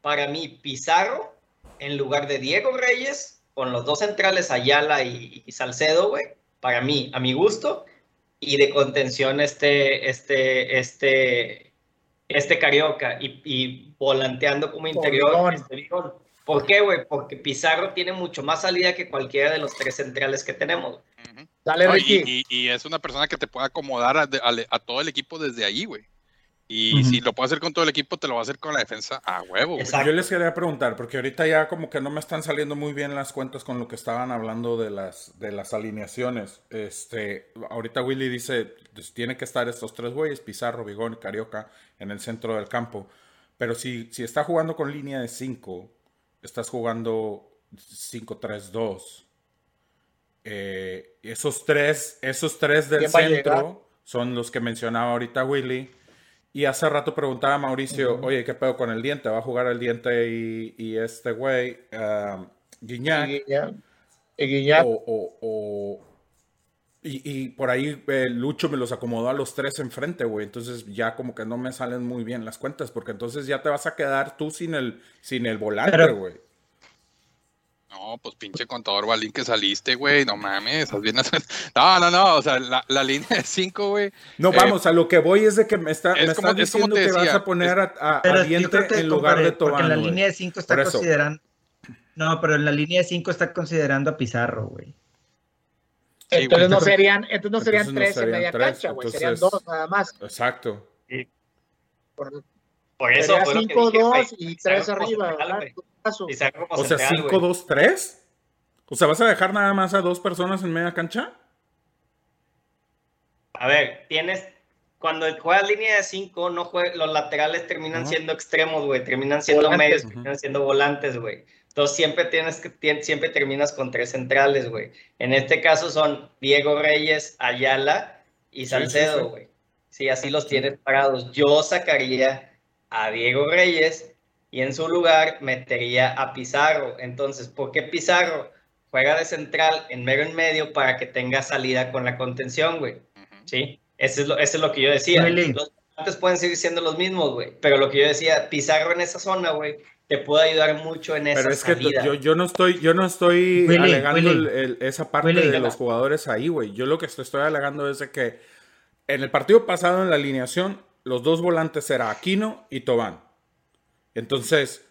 para mí, Pizarro, en lugar de Diego Reyes, con los dos centrales Ayala y, y Salcedo, güey. Para mí, a mi gusto. Y de contención este, este, este, este Carioca. Y, y volanteando como interior este Bigón. ¿Por qué, güey? Porque Pizarro tiene mucho más salida que cualquiera de los tres centrales que tenemos. Ujú. Dale, No, y, Ricky. y- y es una persona que te puede acomodar a, a- a todo el equipo desde ahí, güey. Y si lo puede hacer con todo el equipo, te lo va a hacer con la defensa a huevo. Yo les quería preguntar, porque ahorita ya como que no me están saliendo muy bien las cuentas con lo que estaban hablando de las, de las alineaciones. Este, ahorita Willy dice, pues, tiene que estar estos tres güeyes, Pizarro, Bigón y Carioca, en el centro del campo. Pero si, si está jugando con línea de 5, estás jugando 5-3-2. Eh, esos tres, esos tres del centro son los que mencionaba ahorita Willy. Y hace rato preguntaba a Mauricio, oye, ¿qué pedo con el diente? ¿Va a jugar el diente y, y este güey, Guiñac? Y Guiñac. Y Guiñac. O, o- o- y, y por ahí eh, Lucho me los acomodó a los tres enfrente, güey. Entonces ya como que no me salen muy bien las cuentas, porque entonces ya te vas a quedar tú sin el, sin el volante, Pero- güey. No, pues pinche contador balín que saliste, güey. No mames, estás bien. No, no, no. O sea, la, la línea de 5, güey. No, Eh, vamos, a lo que voy es de que me, está, es me como- estás es como diciendo que vas a poner a, Diente en lugar de compadre, porque Tobán, en la línea de 5 está considerando. No, pero en la línea de 5 está considerando a Pizarro, güey. Entonces no serían, entonces no serían Entonces no tres en media tres, cancha, güey. Serían dos nada más. Exacto. Por, Por eso sería fue lo que 5, dije, güey. 2 y Pizarro 3 como arriba. como O sea, central, güey. 5-2-3. O sea, ¿vas a dejar nada más a dos personas en media cancha? A ver, tienes. Cuando juegas línea de 5, no jue- los laterales terminan siendo extremos, güey. Terminan siendo Volantes. medios, terminan siendo volantes, güey. Entonces siempre tienes que siempre terminas con tres centrales, güey. En este caso son Diego Reyes, Ayala y Salcedo, sí. güey. Sí, así los tienes parados. Yo sacaría a Diego Reyes y en su lugar metería a Pizarro. Entonces, ¿por qué Pizarro? Juega de central en mero en medio para que tenga salida con la contención, güey. Sí, eso es lo, eso es lo que yo decía. Los volantes pueden seguir siendo los mismos, güey. Pero lo que yo decía, Pizarro en esa zona, güey, te puede ayudar mucho en esa Pero es que yo, yo no estoy, yo no estoy Willy, alegando Willy. el- el- esa parte Willy. de los jugadores ahí, güey. Yo lo que estoy, estoy alegando es de que en el partido pasado en la alineación, los dos volantes eran Aquino y Tobán. Entonces,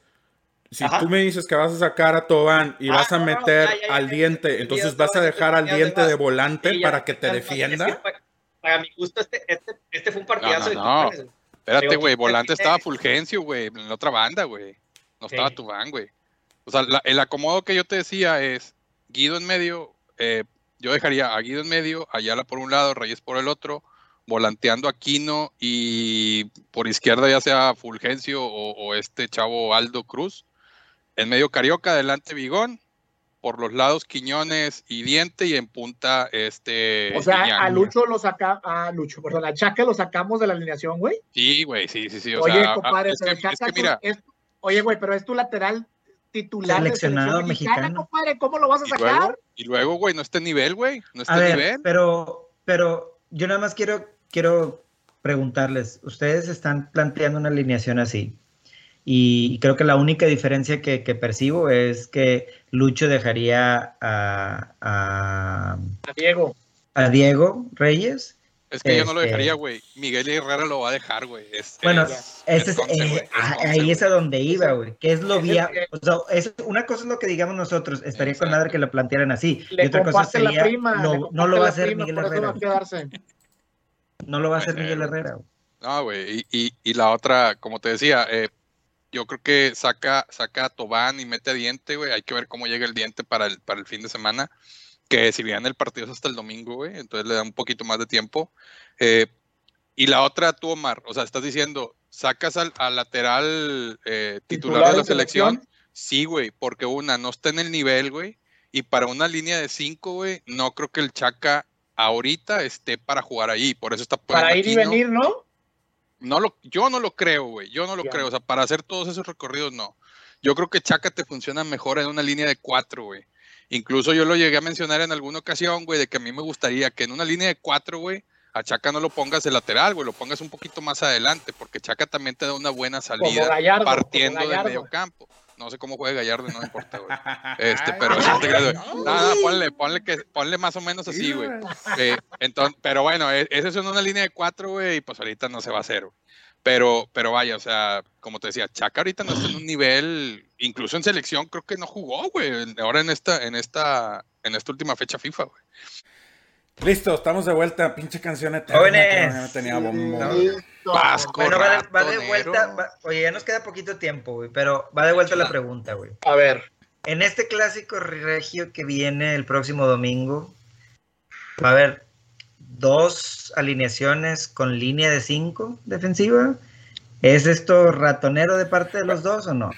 si Ajá. tú me dices que vas a sacar a Tobán y Ah, vas a no, no, meter ya, ya, ya, al ya, diente, ya, entonces vas a dejar al diente de volante Sí, ya, para que te ya, ya, es que defienda. para, para mi gusto, este, este, este fue un partidazo de no. Espérate, güey. Volante estaba Fulgencio, güey. En la otra banda, güey. No estaba Sí. Tubán, güey. O sea, la- el acomodo que yo te decía es Guido en medio. eh, yo dejaría a Guido en medio, Ayala por un lado, Reyes por el otro, volanteando a Quino y por izquierda ya sea Fulgencio o, o este chavo Aldo Cruz. En medio Carioca, adelante Vigón. Por los lados Quiñones y Diente y en punta este. O sea, a Lucho lo saca, a Lucho, perdón, a Chaca lo sacamos de la alineación, güey. Sí, güey, sí, sí, sí. O Oye, sea, a- compadre, es que- es que mira, es- oye, güey, pero es tu lateral titular Seleccionado de mexicano. compadre, ¿cómo lo vas a Y sacar? luego, y luego, güey, no está en nivel, güey. No está A ver, nivel. pero, pero yo nada más quiero, quiero preguntarles, ustedes están planteando una alineación así y creo que la única diferencia que, que percibo es que Lucho dejaría a, a, A Diego. a Diego Reyes. Es que yo no lo este- dejaría, güey. Miguel Herrera lo va a dejar, güey. Es- Bueno, es- ese es, eh, es ah, ahí es a donde iba, güey, que es lo vía, que- o sea, es, una cosa es lo que digamos nosotros, estaría con madre que lo plantearan así, Le y otra cosa la sería, prima. lo- le no comparte lo va a hacer prima, Miguel Herrera, va a quedarse. no lo va a hacer Miguel. Herrera. güey. No, güey. Y, y, y la otra, como te decía, eh, yo creo que saca, saca a Tobán y mete a Diente, güey. Hay que ver cómo llega el Diente para el, para el fin de semana. Que si bien el partido es hasta el domingo, güey, entonces le da un poquito más de tiempo. Eh, y la otra, tú, Omar, o sea, estás diciendo, sacas al, al lateral eh, titular, Titular de la selección. selección. Sí, güey, porque una, no está en el nivel, güey. Y para una línea de cinco, güey, no creo que el Chaca ahorita esté para jugar ahí. Por eso está Para ir y venir, ¿no? No lo, yo no lo creo, güey. Yo no lo creo. O sea, para hacer todos esos recorridos, no. Yo creo que Chaca te funciona mejor en una línea de cuatro, güey. Incluso yo lo llegué a mencionar en alguna ocasión, güey, de que a mí me gustaría que en una línea de cuatro, güey, a Chaca no lo pongas de lateral, güey, lo pongas un poquito más adelante, porque Chaca también te da una buena salida Gallardo. partiendo del medio campo. No sé cómo juega Gallardo, no me importa, güey. Este, pero no te creas, güey. No, no, ponle, ponle, que, ponle más o menos así, güey. Eh, entonces, pero bueno, e- esa es una línea de cuatro, güey, y pues ahorita no se va a hacer, güey. Pero, pero vaya, o sea, como te decía, Chaca ahorita no está en un nivel, incluso en selección creo que no jugó, güey. Ahora en esta, en esta, en esta última fecha FIFA, güey. Listo, estamos de vuelta. Pinche canción eterna. Jóvenes. tenía. No. Listo. Vasco. Bueno, va de, va de vuelta. va- oye, ya nos queda poquito tiempo, güey, pero va de vuelta la pregunta, güey. A ver, En este clásico regio que viene el próximo domingo, va a haber dos alineaciones con línea de cinco defensiva. ¿Es esto ratonero de parte de los dos o no?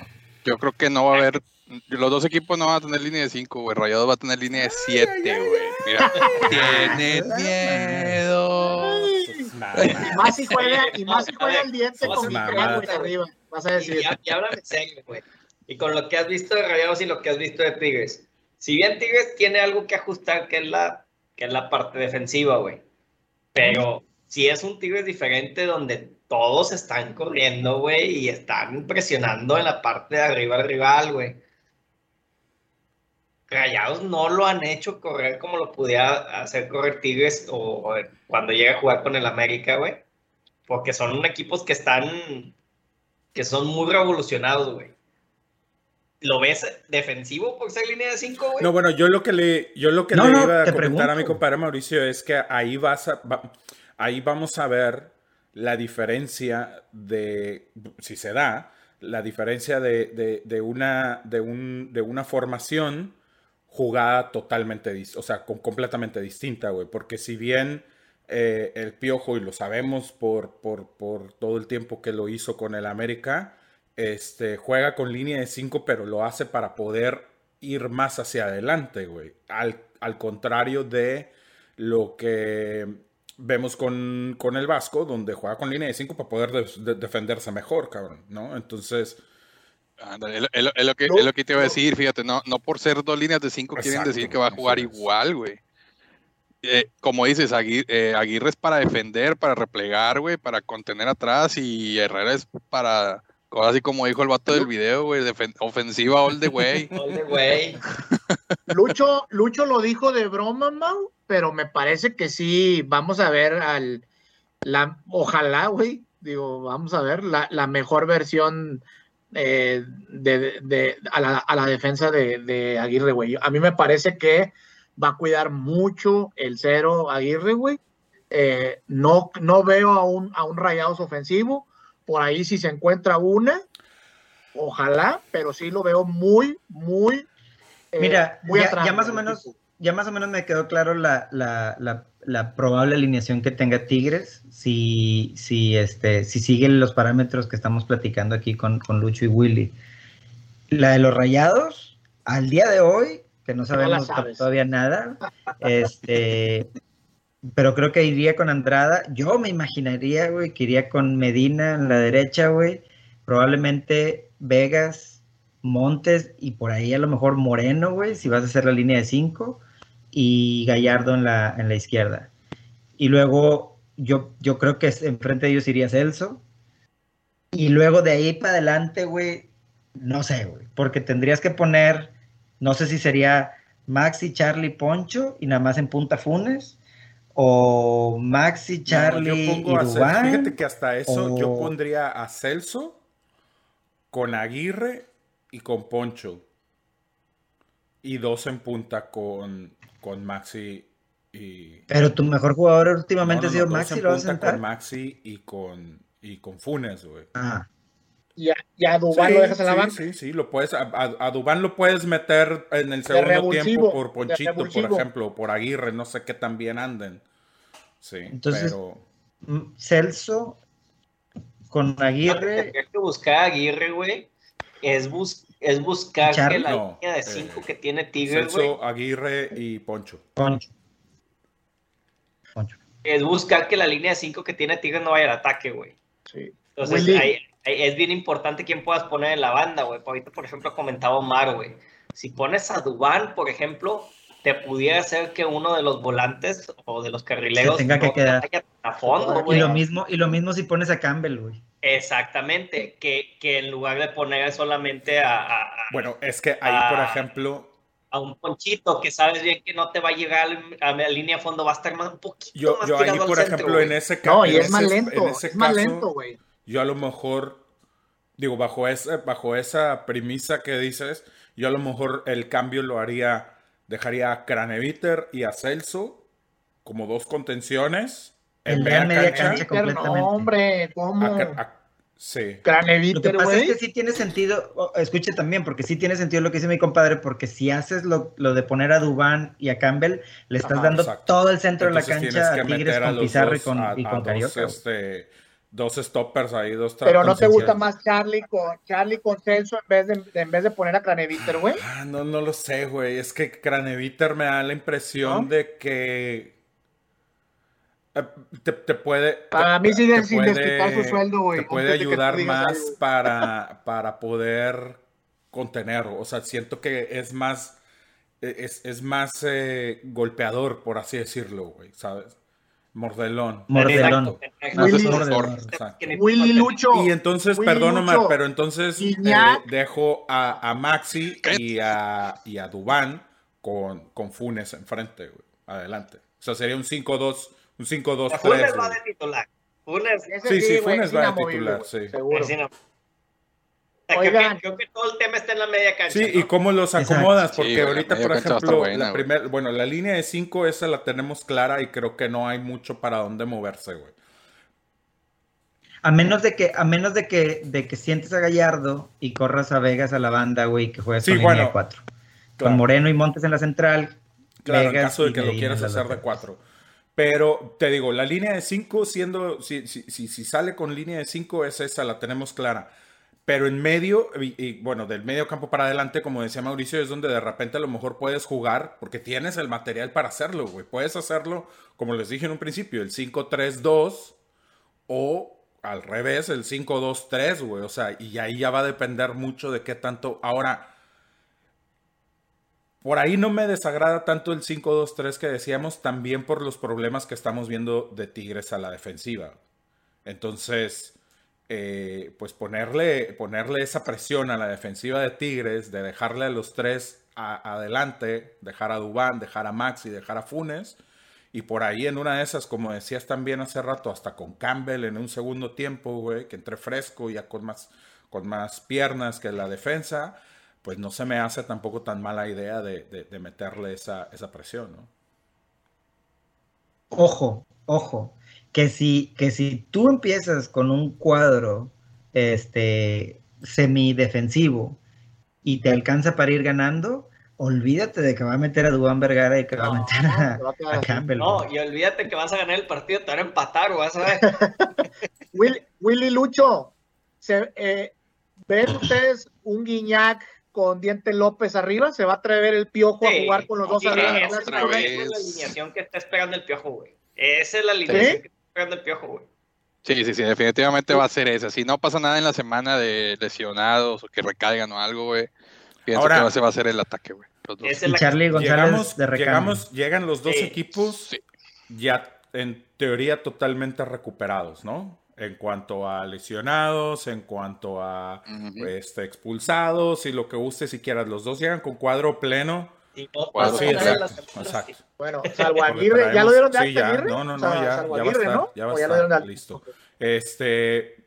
Yo creo que no va a haber, los dos equipos no van a tener línea de 5, güey. Rayados va a tener línea de 7, güey. Mira, tiene miedo. y más si juega, y más si juega el diente con mi arriba. Vas a Y, decir. ya- y háblame serio, güey. Y con lo que has visto de Rayados y lo que has visto de Tigres. Si bien Tigres tiene algo que ajustar, que es la, que es la parte defensiva, güey. Pero si es un Tigres diferente donde todos están corriendo, güey, y están presionando en la parte de arriba al rival, güey. Rayados no lo han hecho correr como lo pudiera hacer correr Tigres o cuando llega a jugar con el América, güey. Porque son equipos que están, que son muy revolucionados, güey. ¿Lo ves defensivo por ser línea de 5, güey? No, bueno, yo lo que le, yo lo que No, le no, iba a comentar a mi compadre Mauricio es que ahí vas a, va- ahí vamos a ver la diferencia de, si se da, la diferencia de, de- de una, de, un, de una formación jugada totalmente, o sea, con- completamente distinta, güey. Porque si bien eh, el Piojo, y lo sabemos por, por, por todo el tiempo que lo hizo con el América, este, juega con línea de 5, pero lo hace para poder ir más hacia adelante, güey. Al, al contrario de lo que vemos con, con el Vasco, donde juega con línea de 5 para poder de- de- defenderse mejor, cabrón, ¿no? Entonces, Ándale, Es lo- es que, No, es lo que te iba a no. decir, fíjate, no, no por ser dos líneas de 5 quieren decir que va a jugar igual, güey. Eh, como dices, eh, Aguirre, es para defender, para replegar, güey, para contener atrás y Herrera es para, así como dijo el vato del video, güey, ofensiva all the way. Ole, güey. Lucho, Lucho lo dijo de broma, Mau, pero me parece que sí, vamos a ver al, la, ojalá, güey, digo, vamos a ver la, la mejor versión eh, de, de- a, la, a la defensa de, de Aguirre, güey. A mí me parece que va a cuidar mucho el cero Aguirre, güey. Eh, no, no veo a un, a un Rayados ofensivo. Por ahí si se encuentra una, ojalá, pero sí lo veo muy, muy eh, Mira, muy ya, más o menos, ya más o menos me quedó claro la, la, la, la probable alineación que tenga Tigres si, si, este, si siguen los parámetros que estamos platicando aquí con, con Lucho y Willy. La de los rayados, al día de hoy, que no sabemos todavía nada, este, pero creo que iría con Andrada. Yo me imaginaría, güey, que iría con Medina en la derecha, güey. Probablemente Vegas, Montes y por ahí a lo mejor Moreno, güey, si vas a hacer la línea de 5 y Gallardo en la, en la izquierda. Y luego yo, yo creo que enfrente de ellos iría Celso. Y luego de ahí para adelante, güey, no sé, güey, porque tendrías que poner, no sé si sería Maxi, Charlie, Poncho y nada más en punta Funes. O Maxi, Charlie No, yo y pongo a Cel- Dubán. Fíjate que hasta eso yo o- pondría a Celso con Aguirre y con Poncho. Y dos en punta con, con Maxi y. Pero tu mejor jugador últimamente No, no, ha sido Maxi, en ¿lo vas a sentar? con Maxi y con, y con Funes, güey. Ah, Y a, y a Dubán Sí, lo dejas en la sí, banca. Sí, sí, lo puedes, a, a- Dubán lo puedes meter en el segundo tiempo por Ponchito, por ejemplo, o por Aguirre, no sé qué tan bien anden. Sí, Entonces- pero mm, Celso con Aguirre. Tendría que buscar a Aguirre, güey. Es, bus es buscar que la No, línea de eh, 5 que tiene Tigres, güey. Celso, Aguirre y Poncho. Poncho. es buscar que la línea de 5 que tiene Tigres no vaya al ataque, güey. Sí. Entonces, Willy. ahí es bien importante quién puedas poner en la banda, güey. Ahorita, por ejemplo, comentaba Omar, güey. Si pones a Dubán, por ejemplo, te pudiera hacer que uno de los volantes o de los carrileros Se tenga que no quedar. a fondo, Y güey. lo mismo, y lo mismo si pones a Campbell, güey. Exactamente, que, que en lugar de poner solamente a, a- a- Bueno, es que ahí, por ejemplo, a un ponchito que sabes bien que no te va a llegar a la línea de fondo, va a estar más un poquito yo, más yo ahí, por centro, ejemplo, en ese caso, No, y es más lento, es más lento, güey. Yo a lo mejor, digo, bajo esa, bajo esa premisa que dices, yo a lo mejor el cambio lo haría, dejaría a Craneviter y a Celso como dos contenciones en media media cancha. cancha. completamente. No, hombre, ¿cómo? A Cra- a- sí. Lo que Craneviter, pasa es que sí tiene sentido, escuche también, porque sí tiene sentido lo que dice mi compadre, porque si haces lo, lo de poner a Dubán y a Campbell, le estás Ajá, dando exacto. todo el centro Entonces de la cancha a Tigres con Pizarro y con, a- y con Carioca. este, dos stoppers ahí, dos Pero no te gusta más Charlie con Charlie con Celso en vez de, en vez de poner a Craneviter, güey. Ah, no, no lo sé, güey. Es que Craneviter me da la impresión ¿No? de que eh, te, te puede. Para te- mí sigue sin desquitar su sueldo, güey, Te puede ayudar más algo. para, para poder contenerlo. O sea, siento que es más. Es, es más eh, golpeador, por así decirlo, güey, ¿sabes? Mordelón. Mordelón. Willy-. Exacto. Willy Lucho. Y entonces, Willy perdón, Omar, Lucho, pero entonces eh, dejo a, a Maxi y a, y a Dubán con, con Funes enfrente, güey. Adelante. O sea, sería un 5-2, un 5-2-3. Funes va de titular. Funes Sí, sí, güey, Funes es va de titular, sí. Seguro. Creo, que, creo que todo el tema está en la media cancha. Sí, ¿no? y cómo los acomodas, porque ahorita, por ejemplo, buena, la primer, bueno, la línea de 5, esa la tenemos clara y creo que no hay mucho para dónde moverse, güey. A menos de que, a menos de que, de que sientes a Gallardo y corras a Vegas a la banda, güey, que juegues Sí, con bueno, línea de cuatro. Claro. Con Moreno y Montes en la central. Claro, en Vegas caso de que lo quieras en hacer de laterales. 4. Pero te digo, la línea de 5 siendo, si, si, si, si sale con línea de 5 es esa, la tenemos clara. Pero en medio, y, bueno, del medio campo para adelante, como decía Mauricio, es donde de repente a lo mejor puedes jugar, porque tienes el material para hacerlo, güey. Puedes hacerlo, como les dije en un principio, el 5-3-2 o al revés, el 5-2-3, güey. O sea, y ahí ya va a depender mucho de qué tanto. Ahora, por ahí no me desagrada tanto el 5-2-3 que decíamos, también por los problemas que estamos viendo de Tigres a la defensiva. Entonces, eh, pues ponerle, ponerle esa presión a la defensiva de Tigres, de dejarle a los tres adelante, dejar a Dubán, dejar a Max y dejar a Funes. Y por ahí en una de esas, como decías también hace rato, hasta con Campbell en un segundo tiempo, güey, que entre fresco, ya con más, con más piernas que la defensa, pues no se me hace tampoco tan mala idea de, de- de meterle esa, esa presión, ¿no? Ojo, ojo, que si, que si tú empiezas con un cuadro este, semidefensivo y te alcanza para ir ganando, olvídate de que va a meter a Dubán Vergara y que va a meter a. Campbell. No, y olvídate que vas a ganar el partido, te van a empatar, vas a ver. Willy, Willy Lucho, se, eh, ¿ven ustedes un Guiñac con Diente López arriba? ¿Se va a atrever el piojo a jugar con los dos arriba? esa es otra la- vez. esa es la alineación que está esperando el piojo, güey. Esa es la alineación ¿Sí? que está esperando el piojo, güey. Sí, sí, sí, definitivamente va a ser esa. Si no pasa nada en la semana de lesionados o que recaigan o algo, güey, pienso Ahora- que va a ser- va a ser el ataque, güey. Y Charlie González Llegamos, de llegamos, llegan los dos Sí, equipos sí. ya en teoría totalmente recuperados, ¿no? En cuanto a lesionados, en cuanto a este, expulsados y lo que guste si quieras. Los dos llegan con cuadro pleno. Y Cuadro exacto. Bueno, salvo Aguirre, ¿ya lo dieron de sí, ya. Aguirre? No, no, O no, sea, ya, ya va a Aguirre, estar, ¿no? ya va a ¿O ya lo estar, listo. Este,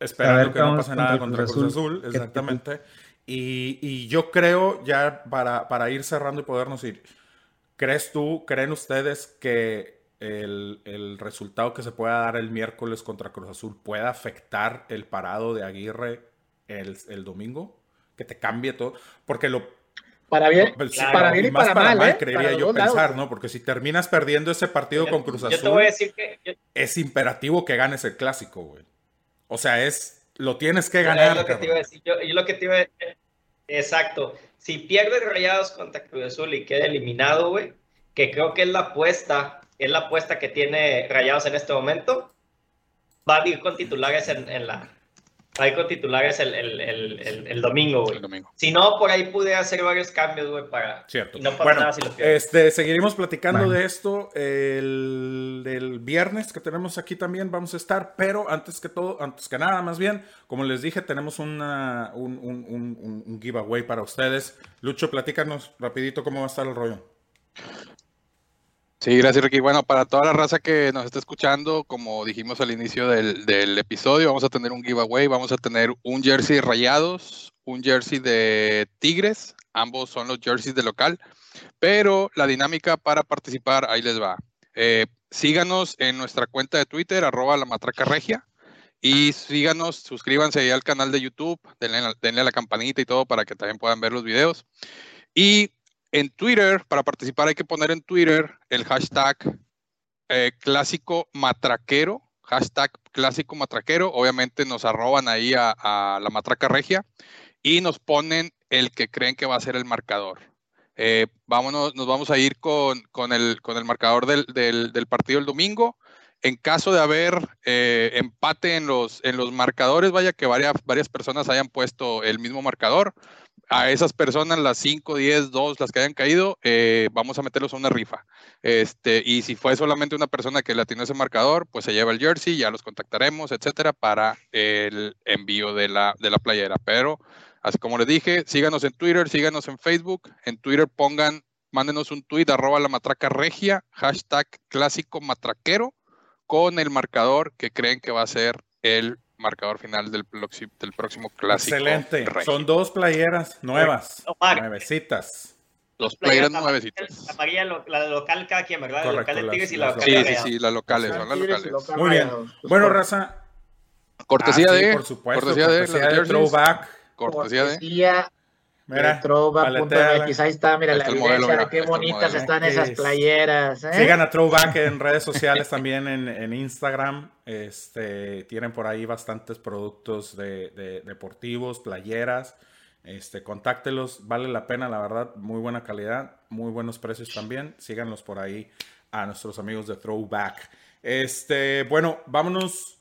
esperando ver que no pase nada contra Cruz Azul, exactamente. Y, y yo creo, ya para, para ir cerrando y podernos ir, ¿crees tú, creen ustedes que el, el resultado que se pueda dar el miércoles contra Cruz Azul pueda afectar el parado de Aguirre el, el domingo? Que te cambie todo. Porque lo, Para bien, sí, Claro. para bien y más para mal, ¿eh? creería Para yo lados. pensar, ¿no? Porque si terminas perdiendo ese partido Yo- con Cruz Yo te Azul, voy a decir que yo- es imperativo que ganes el clásico, güey. O sea, es, lo tienes que Es ganar. lo que te iba a cabrón. decir. Yo, yo lo que te iba a decir. Exacto. Si pierdes rayados contra Cruz Azul y queda eliminado, güey, que creo que es la apuesta es la apuesta que tiene Rayados en este momento. Va a ir con titulares en, en la, Va a ir con titulares el, el, el, el domingo, güey. Si no, por ahí pude hacer varios cambios, güey, para... Cierto. Y no bueno, nada si lo este, seguiremos platicando bueno. de esto el, el, viernes que tenemos aquí también, vamos a estar, pero antes que todo, antes que nada, más bien, como les dije, tenemos una, un, un, un, un giveaway para ustedes. Lucho, platícanos rapidito cómo va a estar el rollo. Sí, gracias Ricky. Bueno, para toda la raza que nos está escuchando, como dijimos al inicio del, del, episodio, vamos a tener un giveaway, vamos a tener un jersey de rayados, un jersey de tigres, ambos son los jerseys de local, pero la dinámica para participar, ahí les va. Eh, síganos en nuestra cuenta de Twitter, arroba la matraca regia, y síganos, suscríbanse al canal de YouTube, denle, denle a la campanita y todo para que también puedan ver los videos. Y en Twitter, para participar hay que poner en Twitter el hashtag eh, clásico matraquero, hashtag clásico matraquero, obviamente nos arroban ahí a, a, la matraca regia y nos ponen el que creen que va a ser el marcador. Eh, nos vamos a ir con, con, el, con el marcador del, del, del, partido el domingo. En caso de haber eh, empate en los, en los marcadores, vaya que varias, varias personas hayan puesto el mismo marcador, a esas personas, las 5, 10, 2, las que hayan caído, eh, vamos a meterlos a una rifa. Este, y si fue solamente una persona que le tiene ese marcador, pues se lleva el jersey, ya los contactaremos, etcétera, para el envío de la, de la playera. Pero, así como les dije, síganos en Twitter, síganos en Facebook. En Twitter pongan, mándenos un tweet, arroba la matraca regia, hashtag clásico matraquero, con el marcador que creen que va a ser el marcador final del, del próximo clásico. Excelente. Rey. Son dos playeras nuevas, Omar. nuevecitas. Dos playeras nuevecitas. La María, la local cada quien, ¿verdad? Correcto, la local de Tigres y la local Sí, sí, sí, las locales, son las locales. Muy bien. Bueno, Raza. Cortesía ah, de. Sí, por supuesto. Cortesía, cortesía de, de Throwback. Cortesía de. Mira, Trova.mx, ahí está, mira la evidencia modelo, de qué bonitas están esas playeras. ¿eh? Sigan a Throwback en redes sociales también en, en, Instagram. Este, tienen por ahí bastantes productos de, de, deportivos, playeras. Este, contáctelos, vale la pena, la verdad, muy buena calidad, muy buenos precios también. Síganlos por ahí a nuestros amigos de Throwback. Este, bueno, vámonos.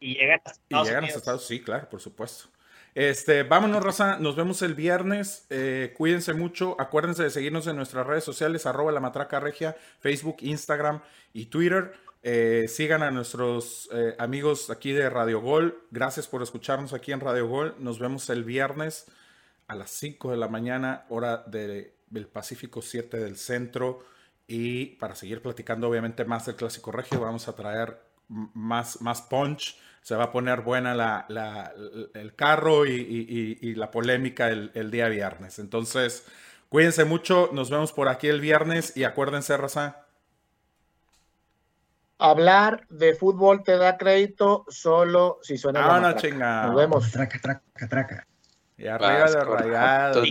Y llegan a Estados, y llegan a Estados sí, claro, por supuesto. Este, vámonos, Rosa. Nos vemos el viernes. Eh, cuídense mucho. Acuérdense de seguirnos en nuestras redes sociales, arroba la matraca regia, Facebook, Instagram y Twitter. Eh, sigan a nuestros eh, amigos aquí de Radio Gol. Gracias por escucharnos aquí en Radio Gol. Nos vemos el viernes a las 5 de la mañana, hora de, del Pacífico 7 del centro. Y para seguir platicando, obviamente, más del Clásico Regio, vamos a traer más, más punch se va a poner buena la, la, el carro y, y, y la polémica el, el, día viernes. Entonces, cuídense mucho, nos vemos por aquí el viernes y acuérdense, Raza. Hablar de fútbol te da crédito solo si suena ah, no, chinga. Nos vemos. Traca, traca, traca. Y arriba de rayado.